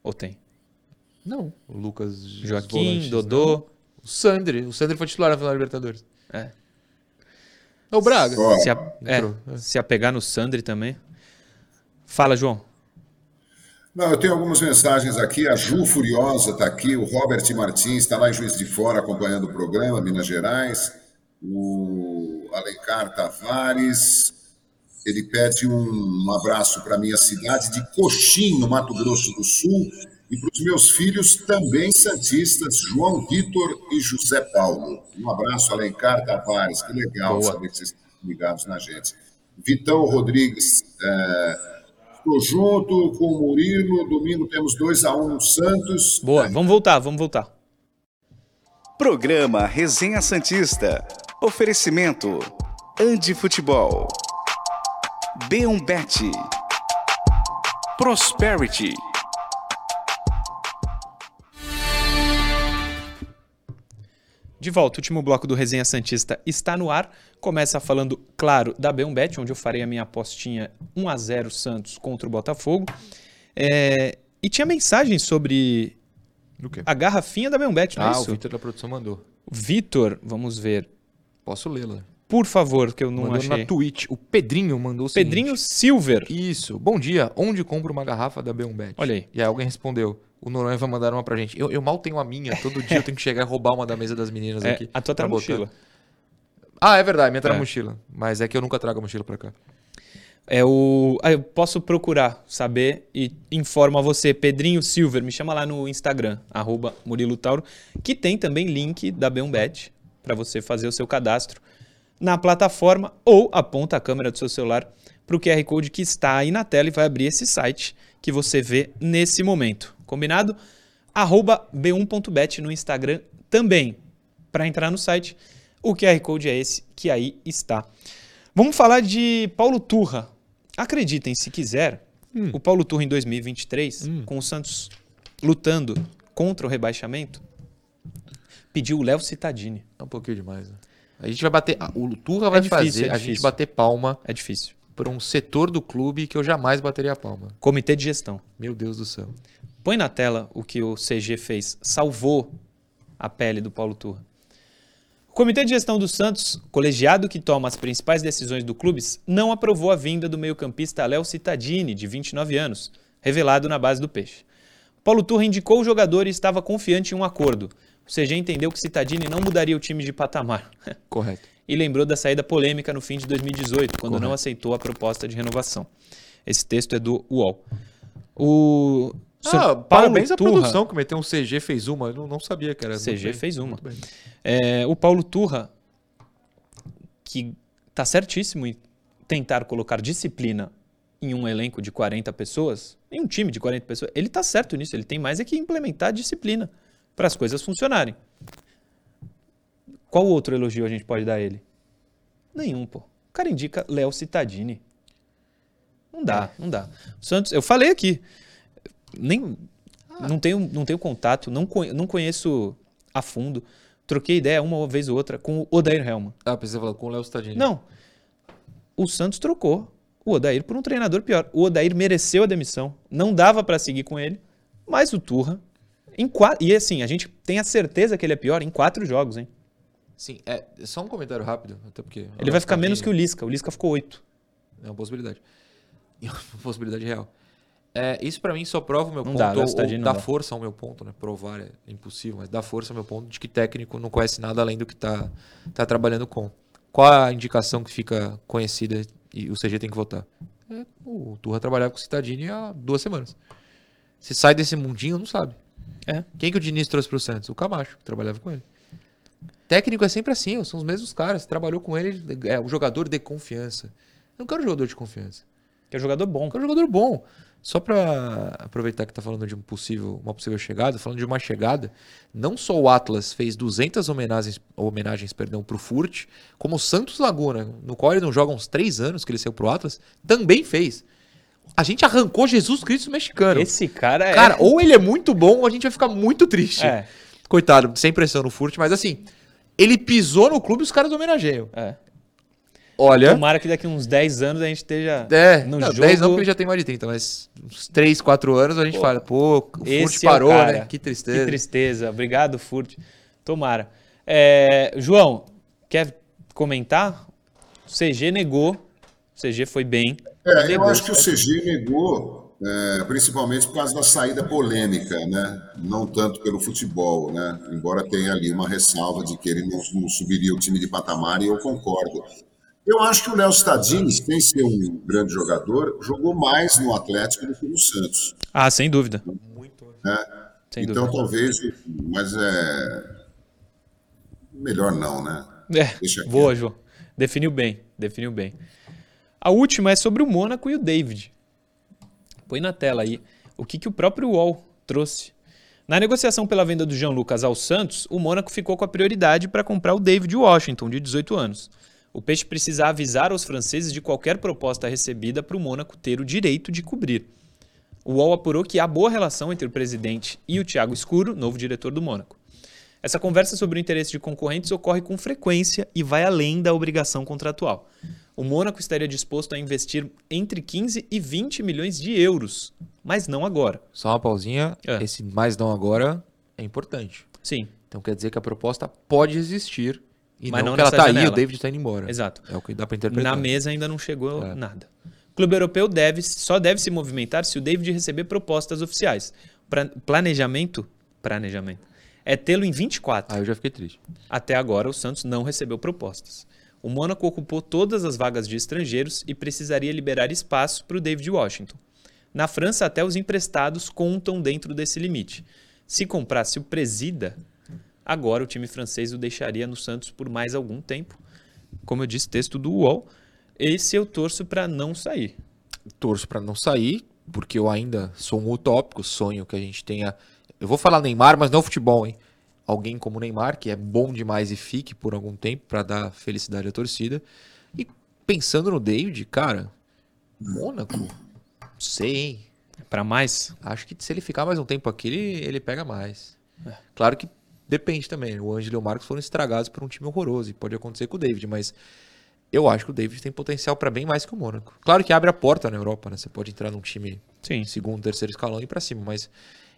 Speaker 1: Ou tem?
Speaker 2: Não. O Lucas.
Speaker 1: Joaquim, Dodô.
Speaker 2: não. O Sandri. O Sandri foi titular na final da Libertadores.
Speaker 1: É.
Speaker 2: É o Braga.
Speaker 1: Se, a- é,
Speaker 2: é.
Speaker 1: se apegar no Sandri também. Fala, João.
Speaker 3: Não, eu tenho algumas mensagens aqui. A Ju Furiosa está aqui, o Robert Martins está lá em Juiz de Fora acompanhando o programa, Minas Gerais. O Alencar Tavares, ele pede um, um abraço para minha cidade de Coxim, no Mato Grosso do Sul, e para os meus filhos também santistas, João Vitor e José Paulo. Um abraço, Alencar Tavares. Que legal
Speaker 1: Boa.
Speaker 3: saber que vocês estão ligados na gente. Vitão Rodrigues, é, Estou junto com o Murilo. Domingo temos 2 a 1 um no Santos.
Speaker 1: Boa, vamos voltar, vamos voltar.
Speaker 4: Programa Resenha Santista. Oferecimento: Andi Futebol. B1Bet. Prosperity.
Speaker 1: De volta, o último bloco do Resenha Santista está no ar. Começa falando, claro, da B1Bet, onde eu farei a minha apostinha 1x0 Santos contra o Botafogo. É, E tinha mensagem sobre a garrafinha da B1Bet, não é
Speaker 2: Ah, o
Speaker 1: isso?
Speaker 2: Vitor da produção mandou.
Speaker 1: Vitor, vamos ver.
Speaker 2: Posso lê-la.
Speaker 1: Por favor, que eu não
Speaker 2: mandou
Speaker 1: achei.
Speaker 2: na Twitch. O Pedrinho mandou o seguinte.
Speaker 1: Pedrinho Silver.
Speaker 2: Isso. Bom dia. Onde compro uma garrafa da B1Bet?
Speaker 1: Olha aí.
Speaker 2: E aí alguém respondeu. O Noronha vai mandar uma pra gente. Eu, eu mal tenho a minha. Todo dia eu tenho que chegar e roubar uma da mesa das meninas
Speaker 1: É,
Speaker 2: aqui.
Speaker 1: a tua tá na mochila.
Speaker 2: Ah, é verdade. Minha tá
Speaker 1: É.
Speaker 2: na mochila. Mas é que eu nunca trago a mochila pra cá.
Speaker 1: É o. ah, eu posso procurar, saber e informo a você, Pedrinho Silver. Me chama lá no Instagram, arroba Murilo Tauro, que tem também link da B1Bet para você fazer o seu cadastro na plataforma ou aponta a câmera do seu celular para o QR Code que está aí na tela e vai abrir esse site que você vê nesse momento. Combinado? Arroba B1.bet no Instagram também. Para entrar no site, o QR Code é esse que aí está. Vamos falar de Paulo Turra. Acreditem, se quiser, o Paulo Turra em 2023, com o Santos lutando contra o rebaixamento, pediu o Léo Cittadini.
Speaker 2: É um pouquinho demais, né? A gente vai bater. O Turra vai
Speaker 1: difícil,
Speaker 2: fazer
Speaker 1: é
Speaker 2: a gente bater palma
Speaker 1: É difícil.
Speaker 2: pra um setor do clube que eu jamais bateria a palma.
Speaker 1: Comitê de gestão.
Speaker 2: Meu Deus do céu.
Speaker 1: Põe na tela o que o CG fez. Salvou a pele do Paulo Turra. O Comitê de Gestão do Santos, colegiado que toma as principais decisões do clube, não aprovou a vinda do meio-campista Léo Cittadini, de 29 anos, revelado na base do Peixe. Paulo Turra indicou o jogador e estava confiante em um acordo. O CG entendeu que Cittadini não mudaria o time de patamar.
Speaker 2: Correto.
Speaker 1: e lembrou da saída polêmica no fim de 2018, quando não
Speaker 2: Correto.
Speaker 1: aceitou a proposta de renovação. Esse texto é do UOL. O
Speaker 2: Ah, parabéns à
Speaker 1: Turra-
Speaker 2: produção que meteu um CG, fez uma. Eu não, não sabia que era.
Speaker 1: CG fez uma. É, o Paulo Turra, que está certíssimo em tentar colocar disciplina em um elenco de 40 pessoas, em um time de 40 pessoas, ele está certo nisso. Ele tem mais é que implementar disciplina para as coisas funcionarem. Qual outro elogio a gente pode dar a ele? Nenhum, pô. O cara indica Léo Cittadini. Não dá, não dá. O Santos, eu falei aqui, nem não tenho, não tenho contato, não, conhe- não conheço a fundo. Troquei ideia uma vez ou outra com o Odair Helman.
Speaker 2: Ah, pensei falar com o Léo Stadini.
Speaker 1: Não. O Santos trocou o Odair por um treinador pior. O Odair mereceu a demissão, não dava para seguir com ele, mas o Turra em quatro, e assim, a gente tem a certeza que ele é pior em quatro jogos, hein?
Speaker 2: Sim, é só um comentário rápido, até porque
Speaker 1: ele vai ficar menos que o Lisca. O Lisca ficou oito.
Speaker 2: É uma possibilidade. É uma possibilidade real. É, isso para mim só prova o meu
Speaker 1: Não
Speaker 2: ponto,
Speaker 1: dá,
Speaker 2: ou, ou
Speaker 1: não
Speaker 2: dá
Speaker 1: dá.
Speaker 2: força ao meu ponto, né? Provar é impossível, mas dá força ao meu ponto de que técnico não conhece nada além do que tá, tá trabalhando com. Qual a indicação que fica conhecida e o CG tem que votar? É, o Turra trabalhava com o Citadini há duas semanas. Se sai desse mundinho, não sabe.
Speaker 1: É.
Speaker 2: Quem que o Diniz trouxe pro Santos? O Camacho, que trabalhava com ele. Técnico é sempre assim, são os mesmos caras. Trabalhou com ele, é o jogador de confiança. Eu não quero jogador de confiança.
Speaker 1: Que é jogador bom.
Speaker 2: Eu quero jogador bom. Só pra aproveitar que tá falando de um possível, uma possível chegada, falando de uma chegada, não só o Atlas fez 200 homenagens, homenagens perdão, pro Furt, como o Santos Laguna, no qual ele não joga uns 3 anos que ele saiu pro Atlas, também fez. A gente arrancou Jesus Cristo mexicano.
Speaker 1: Esse cara é.
Speaker 2: Cara, ou ele é muito bom ou a gente vai ficar muito triste.
Speaker 1: É.
Speaker 2: Coitado, sem pressão no Furt, mas assim, ele pisou no clube e os caras homenageiam.
Speaker 1: É.
Speaker 2: Olha.
Speaker 1: Tomara que daqui uns 10 anos a gente esteja
Speaker 2: É,
Speaker 1: no
Speaker 2: não,
Speaker 1: jogo.
Speaker 2: 10 não porque ele já tem mais de 30, mas uns 3, 4 anos a gente
Speaker 1: Pô,
Speaker 2: fala, pô, o Furt
Speaker 1: Esse é o
Speaker 2: parou, né? Que tristeza.
Speaker 1: Que tristeza. Obrigado, Furt. Tomara. É, João, quer comentar? O CG negou. O CG foi bem.
Speaker 3: É, eu
Speaker 1: Negou.
Speaker 3: acho que o CG negou, é, principalmente por causa da saída polêmica, né? Não tanto pelo futebol, né? Embora tenha ali uma ressalva de que ele não, não subiria o time de patamar, e eu concordo. Eu acho que o Léo Stadini, sem ser um grande jogador, jogou mais no Atlético do que no Santos.
Speaker 1: Ah, sem dúvida.
Speaker 3: Né?
Speaker 1: Sem
Speaker 3: então
Speaker 1: dúvida.
Speaker 3: talvez, mas é melhor não, né?
Speaker 1: É,
Speaker 3: Deixa
Speaker 1: boa. João. Definiu bem, definiu bem. A última é sobre o Mônaco e o David. Põe na tela aí o que, que o próprio UOL trouxe. Na negociação pela venda do Jean Lucas ao Santos, o Mônaco ficou com a prioridade para comprar o David Washington, de 18 anos. O Peixe precisa avisar aos franceses de qualquer proposta recebida para o Mônaco ter o direito de cobrir. O UOL apurou que há boa relação entre o presidente e o Thiago Escuro, novo diretor do Mônaco. Essa conversa sobre o interesse de concorrentes ocorre com frequência e vai além da obrigação contratual. O Mônaco estaria disposto a investir entre 15 e 20 milhões de euros, mas não agora.
Speaker 2: Só uma pausinha,
Speaker 1: É.
Speaker 2: esse mais não agora é importante.
Speaker 1: Sim,
Speaker 2: Então quer dizer que a proposta pode existir e
Speaker 1: Mas
Speaker 2: não,
Speaker 1: não
Speaker 2: que ela tá aí
Speaker 1: janela.
Speaker 2: o David tá indo embora.
Speaker 1: exato.
Speaker 2: É o que dá pra interpretar.
Speaker 1: Na mesa ainda não chegou
Speaker 2: É.
Speaker 1: nada. O clube europeu deve, só deve se movimentar se o David receber propostas oficiais. Pra- planejamento, planejamento é tê-lo em 24.
Speaker 2: Aí eu já fiquei triste.
Speaker 1: Até agora, o Santos não recebeu propostas. O Mônaco ocupou todas as vagas de estrangeiros e precisaria liberar espaço para o David Washington. Na França, até os emprestados contam dentro desse limite. Se comprasse o Presida, agora o time francês o deixaria no Santos por mais algum tempo. Como eu disse, texto do UOL. Esse eu torço para não sair.
Speaker 2: Torço pra não sair, porque eu ainda sou um utópico, sonho que a gente tenha. Eu vou falar Neymar, mas não futebol, hein? Alguém como Neymar, que é bom demais e fique por algum tempo pra dar felicidade à torcida. E pensando no David, cara, Mônaco, não sei, hein?
Speaker 1: Para mais?
Speaker 2: Acho que se ele ficar mais um tempo aqui, ele, ele pega mais. Claro que depende também. O Ângelo e o Marcos foram estragados por um time horroroso. E pode acontecer com o David, mas eu acho que o David tem potencial para bem mais que o Mônaco. Claro que abre a porta na Europa, né? Você pode entrar num time
Speaker 1: Sim.
Speaker 2: segundo, terceiro escalão e ir pra cima. Mas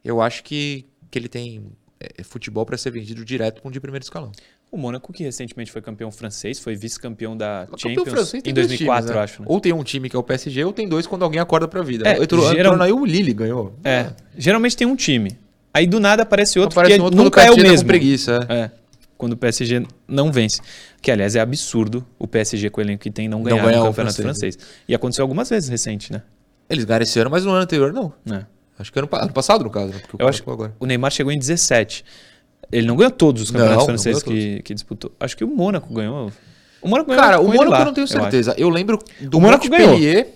Speaker 2: eu acho que, que ele tem é, futebol para ser vendido direto com um de primeiro escalão.
Speaker 1: O Mônaco, que recentemente foi campeão francês, foi vice-campeão da
Speaker 2: Campeão
Speaker 1: Champions em
Speaker 2: dois
Speaker 1: 2004,
Speaker 2: times, né?
Speaker 1: acho. Né?
Speaker 2: Ou tem um time que é o PSG, ou tem dois quando alguém acorda pra vida.
Speaker 1: É,
Speaker 2: entrou,
Speaker 1: geral-
Speaker 2: aí o Lille ganhou.
Speaker 1: É, geralmente tem um time. Aí do nada aparece outro
Speaker 2: Aparece
Speaker 1: que
Speaker 2: um outro quando
Speaker 1: nunca é o
Speaker 2: tá com
Speaker 1: mesmo.
Speaker 2: preguiça. é.
Speaker 1: É, quando o PSG não vence. Que, aliás, é absurdo o PSG com o elenco que tem não
Speaker 2: Não
Speaker 1: ganhar
Speaker 2: ganhar
Speaker 1: no
Speaker 2: o
Speaker 1: Campeonato
Speaker 2: francês.
Speaker 1: francês. E aconteceu algumas vezes recente, né?
Speaker 2: Eles ganharam esse ano, mas no ano anterior não.
Speaker 1: É.
Speaker 2: Acho que ano, ano passado, no caso, né?
Speaker 1: Eu acho
Speaker 2: ficou agora.
Speaker 1: O Neymar chegou em 17. Ele não ganhou todos os campeonatos
Speaker 2: Não, não
Speaker 1: franceses
Speaker 2: ganhou
Speaker 1: que, que disputou. Acho que o Mônaco ganhou. O Mônaco ganhou.
Speaker 2: Cara, o
Speaker 1: com
Speaker 2: Mônaco
Speaker 1: lá,
Speaker 2: eu não tenho certeza. Eu, lembro do
Speaker 1: O Mônaco
Speaker 2: Montpellier.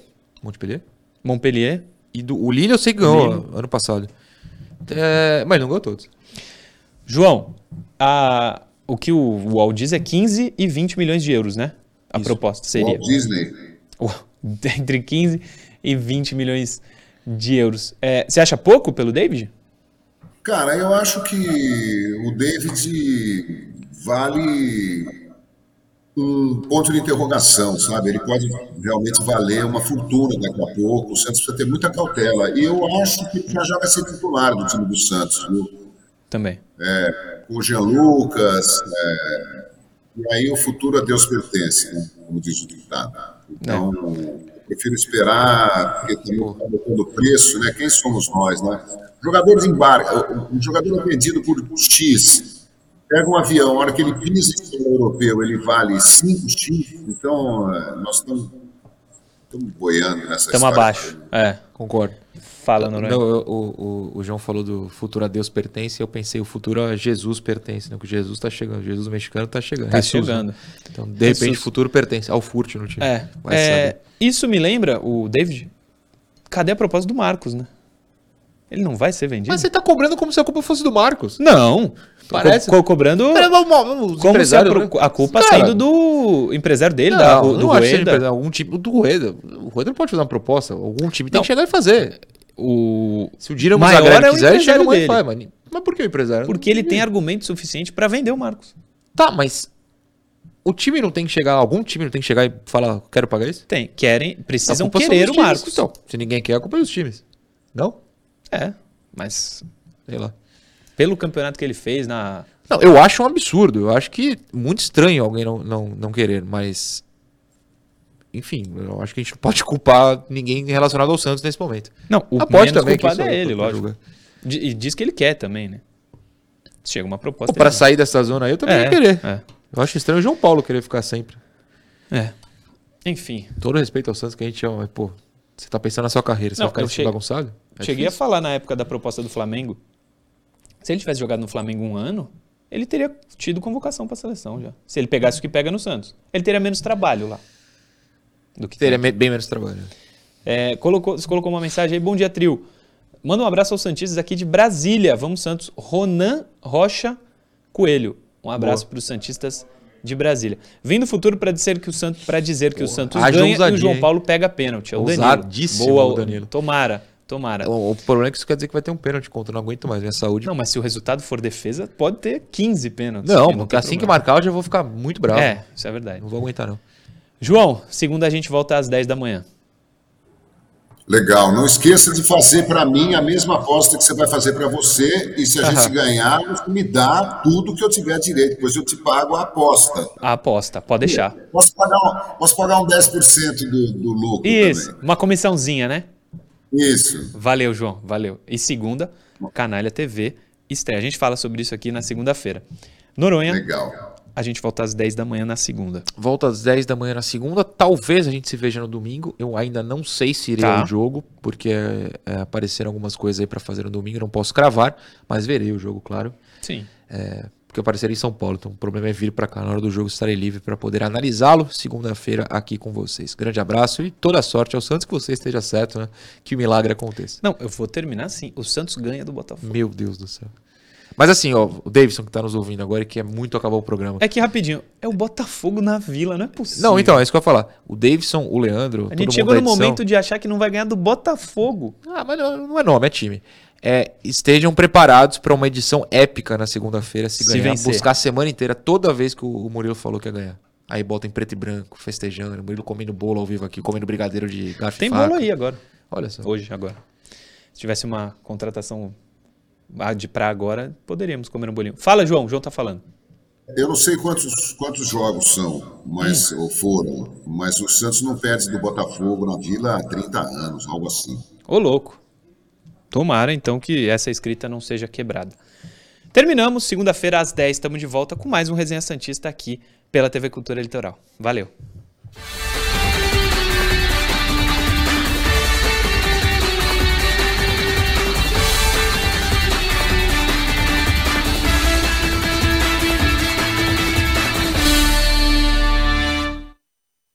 Speaker 2: Montpellier?
Speaker 1: Montpellier.
Speaker 2: E do o Lille eu sei que ganhou ano passado. É, mas não ganhou todos.
Speaker 1: João, a- o que o UOL diz é 15 e 20 milhões de euros, né? A proposta seria.
Speaker 3: Walt Disney.
Speaker 1: Entre 15 e 20 milhões de euros. É, você acha pouco pelo David?
Speaker 3: Cara, eu acho que o David vale um ponto de interrogação, sabe? Ele pode realmente valer uma fortuna daqui a pouco. O Santos precisa ter muita cautela. E eu acho que já já vai ser titular do time do Santos, viu?
Speaker 1: Também.
Speaker 3: É, com o Jean Lucas. É, e aí o futuro a Deus pertence, né? como diz o ditado. Então, eu prefiro esperar, porque também está botando preço, né? Quem somos nós, né? Jogadores embarcam, um jogador é vendido por X pega um avião, a hora que ele pisa em solo europeu, ele vale 5x, então é, nós estamos, estamos boiando nessa
Speaker 1: Estamos abaixo, é, concordo. Fala, Noronha.
Speaker 2: Não, o, o, o João falou do futuro a Deus pertence, eu pensei o futuro a Jesus pertence, né? Que Jesus está chegando, Jesus mexicano está chegando.
Speaker 1: Tá
Speaker 2: Jesus,
Speaker 1: chegando.
Speaker 2: né? Então, de repente,
Speaker 1: Jesus.
Speaker 2: o futuro pertence ao Furt no time.
Speaker 1: É, é, isso me lembra, o David, cadê a proposta do Marcos, né? Ele não vai ser vendido?
Speaker 2: Mas você tá cobrando como se a culpa fosse do Marcos.
Speaker 1: Não,
Speaker 2: Parece-
Speaker 1: Co- co- cobrando como se a,
Speaker 2: né?
Speaker 1: a culpa
Speaker 2: Cara,
Speaker 1: sendo do empresário dele,
Speaker 2: Não,
Speaker 1: da, do
Speaker 2: ele
Speaker 1: Rueda.
Speaker 2: empresário, algum time do Rueda. O Rueda não pode fazer uma proposta. Algum time tem
Speaker 1: Não.
Speaker 2: que chegar e fazer.
Speaker 1: O...
Speaker 2: Se o
Speaker 1: Maior
Speaker 2: Zagreb
Speaker 1: é o
Speaker 2: quiser, ele chega
Speaker 1: empresário
Speaker 2: e
Speaker 1: dele.
Speaker 2: faz, mas, mas por que o empresário?
Speaker 1: Porque ele tem argumento suficiente pra vender o Marcos.
Speaker 2: Tá, mas o time não tem que chegar, algum time não tem que chegar e falar, quero pagar isso?
Speaker 1: Tem, querem, precisam querer o
Speaker 2: times,
Speaker 1: Marcos.
Speaker 2: Então, se ninguém quer, a culpa é dos times. Não?
Speaker 1: É, mas
Speaker 2: Sei lá.
Speaker 1: pelo campeonato que ele fez na...
Speaker 2: Não, eu acho um absurdo. Eu acho que muito estranho alguém não, não, não querer, mas. Enfim, eu acho que a gente não pode culpar ninguém relacionado ao Santos nesse momento.
Speaker 1: Não, o
Speaker 2: pode
Speaker 1: menos culpado é
Speaker 2: é
Speaker 1: ele, lógico. E diz que ele quer também, né? Chega uma proposta... Ele-
Speaker 2: sair dessa zona aí, eu também
Speaker 1: É,
Speaker 2: ia querer.
Speaker 1: é.
Speaker 2: Eu acho estranho o João Paulo querer ficar sempre.
Speaker 1: É. Enfim,
Speaker 2: Todo respeito ao Santos que a gente ama, mas, pô, você tá pensando na sua carreira, você
Speaker 1: Não,
Speaker 2: vai ficar bagunçado? É
Speaker 1: cheguei a
Speaker 2: difícil.
Speaker 1: falar na época da proposta do Flamengo. Se ele tivesse jogado no Flamengo um ano, ele teria tido convocação pra seleção já. Se ele pegasse o que pega no Santos. Ele teria menos trabalho lá. Do que
Speaker 2: Teria
Speaker 1: tem.
Speaker 2: bem menos trabalho.
Speaker 1: É, colocou, você colocou uma mensagem aí. Bom dia, trio. Manda um abraço aos Santistas aqui de Brasília. Vamos, Santos. Ronan Rocha Coelho. Um abraço para os Santistas de Brasília. Vem do futuro para dizer que o Santos, pra dizer que o Santos
Speaker 2: haja
Speaker 1: ganha e o João
Speaker 2: hein?
Speaker 1: Paulo pega pênalti. É o Danilo. Boa,
Speaker 2: o Danilo.
Speaker 1: Tomara, tomara.
Speaker 2: O, o problema é que isso quer dizer que vai ter um pênalti contra. Eu não aguento mais. Minha saúde.
Speaker 1: Não, mas se o resultado for defesa, pode ter 15 pênaltis.
Speaker 2: Não,
Speaker 1: que
Speaker 2: porque
Speaker 1: tem
Speaker 2: assim que
Speaker 1: problema.
Speaker 2: marcar, eu já vou ficar muito bravo.
Speaker 1: É, isso é verdade.
Speaker 2: Não vou aguentar, não.
Speaker 1: João, segunda a gente volta às 10 da manhã.
Speaker 3: Legal. Não esqueça de fazer para mim a mesma aposta que você vai fazer para você. E se a gente ganhar, você me dá tudo que eu tiver direito. Depois eu te pago a aposta.
Speaker 1: A aposta, pode deixar.
Speaker 3: Posso pagar um, posso pagar um 10% do, do lucro
Speaker 1: Isso,
Speaker 3: também.
Speaker 1: uma comissãozinha, né?
Speaker 3: Isso.
Speaker 1: Valeu, João, valeu. E segunda, Canalha TV estreia. A gente fala sobre isso aqui na segunda-feira. Noronha,
Speaker 3: Legal.
Speaker 1: a gente volta às 10 da manhã na segunda.
Speaker 2: Volta às 10 da manhã na segunda. Talvez a gente se veja no domingo. Eu ainda não sei se irei
Speaker 1: Tá.
Speaker 2: ao jogo, porque é, apareceram algumas coisas aí pra fazer no domingo. Não posso cravar, mas verei o jogo, claro.
Speaker 1: Sim.
Speaker 2: É, porque eu aparecerei em São Paulo. Então o problema é vir pra cá. Na hora do jogo estarei livre pra poder analisá-lo segunda-feira aqui com vocês. Grande abraço e toda sorte ao Santos que você esteja certo, né? Que o milagre aconteça.
Speaker 1: Não, eu vou terminar assim. O Santos ganha do Botafogo.
Speaker 2: Meu Deus do céu. Mas assim, ó, o Davidson que tá nos ouvindo agora e quer muito acabar o programa.
Speaker 1: É que rapidinho, é o Botafogo na vila, não é possível.
Speaker 2: Não, então, é isso que eu ia falar. O Davidson, o Leandro.
Speaker 1: A gente chegou no
Speaker 2: edição-
Speaker 1: momento de achar que não vai ganhar do Botafogo.
Speaker 2: Ah, mas não, não é nome, é time. É, estejam preparados para uma edição épica na segunda-feira, se,
Speaker 1: Se
Speaker 2: ganhar,
Speaker 1: vencer.
Speaker 2: buscar a semana inteira, toda vez que o Murilo falou que ia ganhar. Aí bota em preto e branco, festejando, o Murilo comendo bolo ao vivo aqui, comendo brigadeiro de garfo
Speaker 1: Tem bolo aí agora.
Speaker 2: Olha só.
Speaker 1: Hoje, agora. Se tivesse uma contratação de pra agora, poderíamos comer um bolinho. Fala, João. João tá falando.
Speaker 3: Eu não sei quantos, quantos jogos são, mas, ou foram, mas o Santos não perde do Botafogo na Vila há 30 anos, algo assim.
Speaker 1: Ô, louco. Tomara, então, que essa escrita não seja quebrada. Terminamos. Segunda-feira, às 10, estamos de volta com mais um Resenha Santista aqui pela TV Cultura Litoral. Valeu.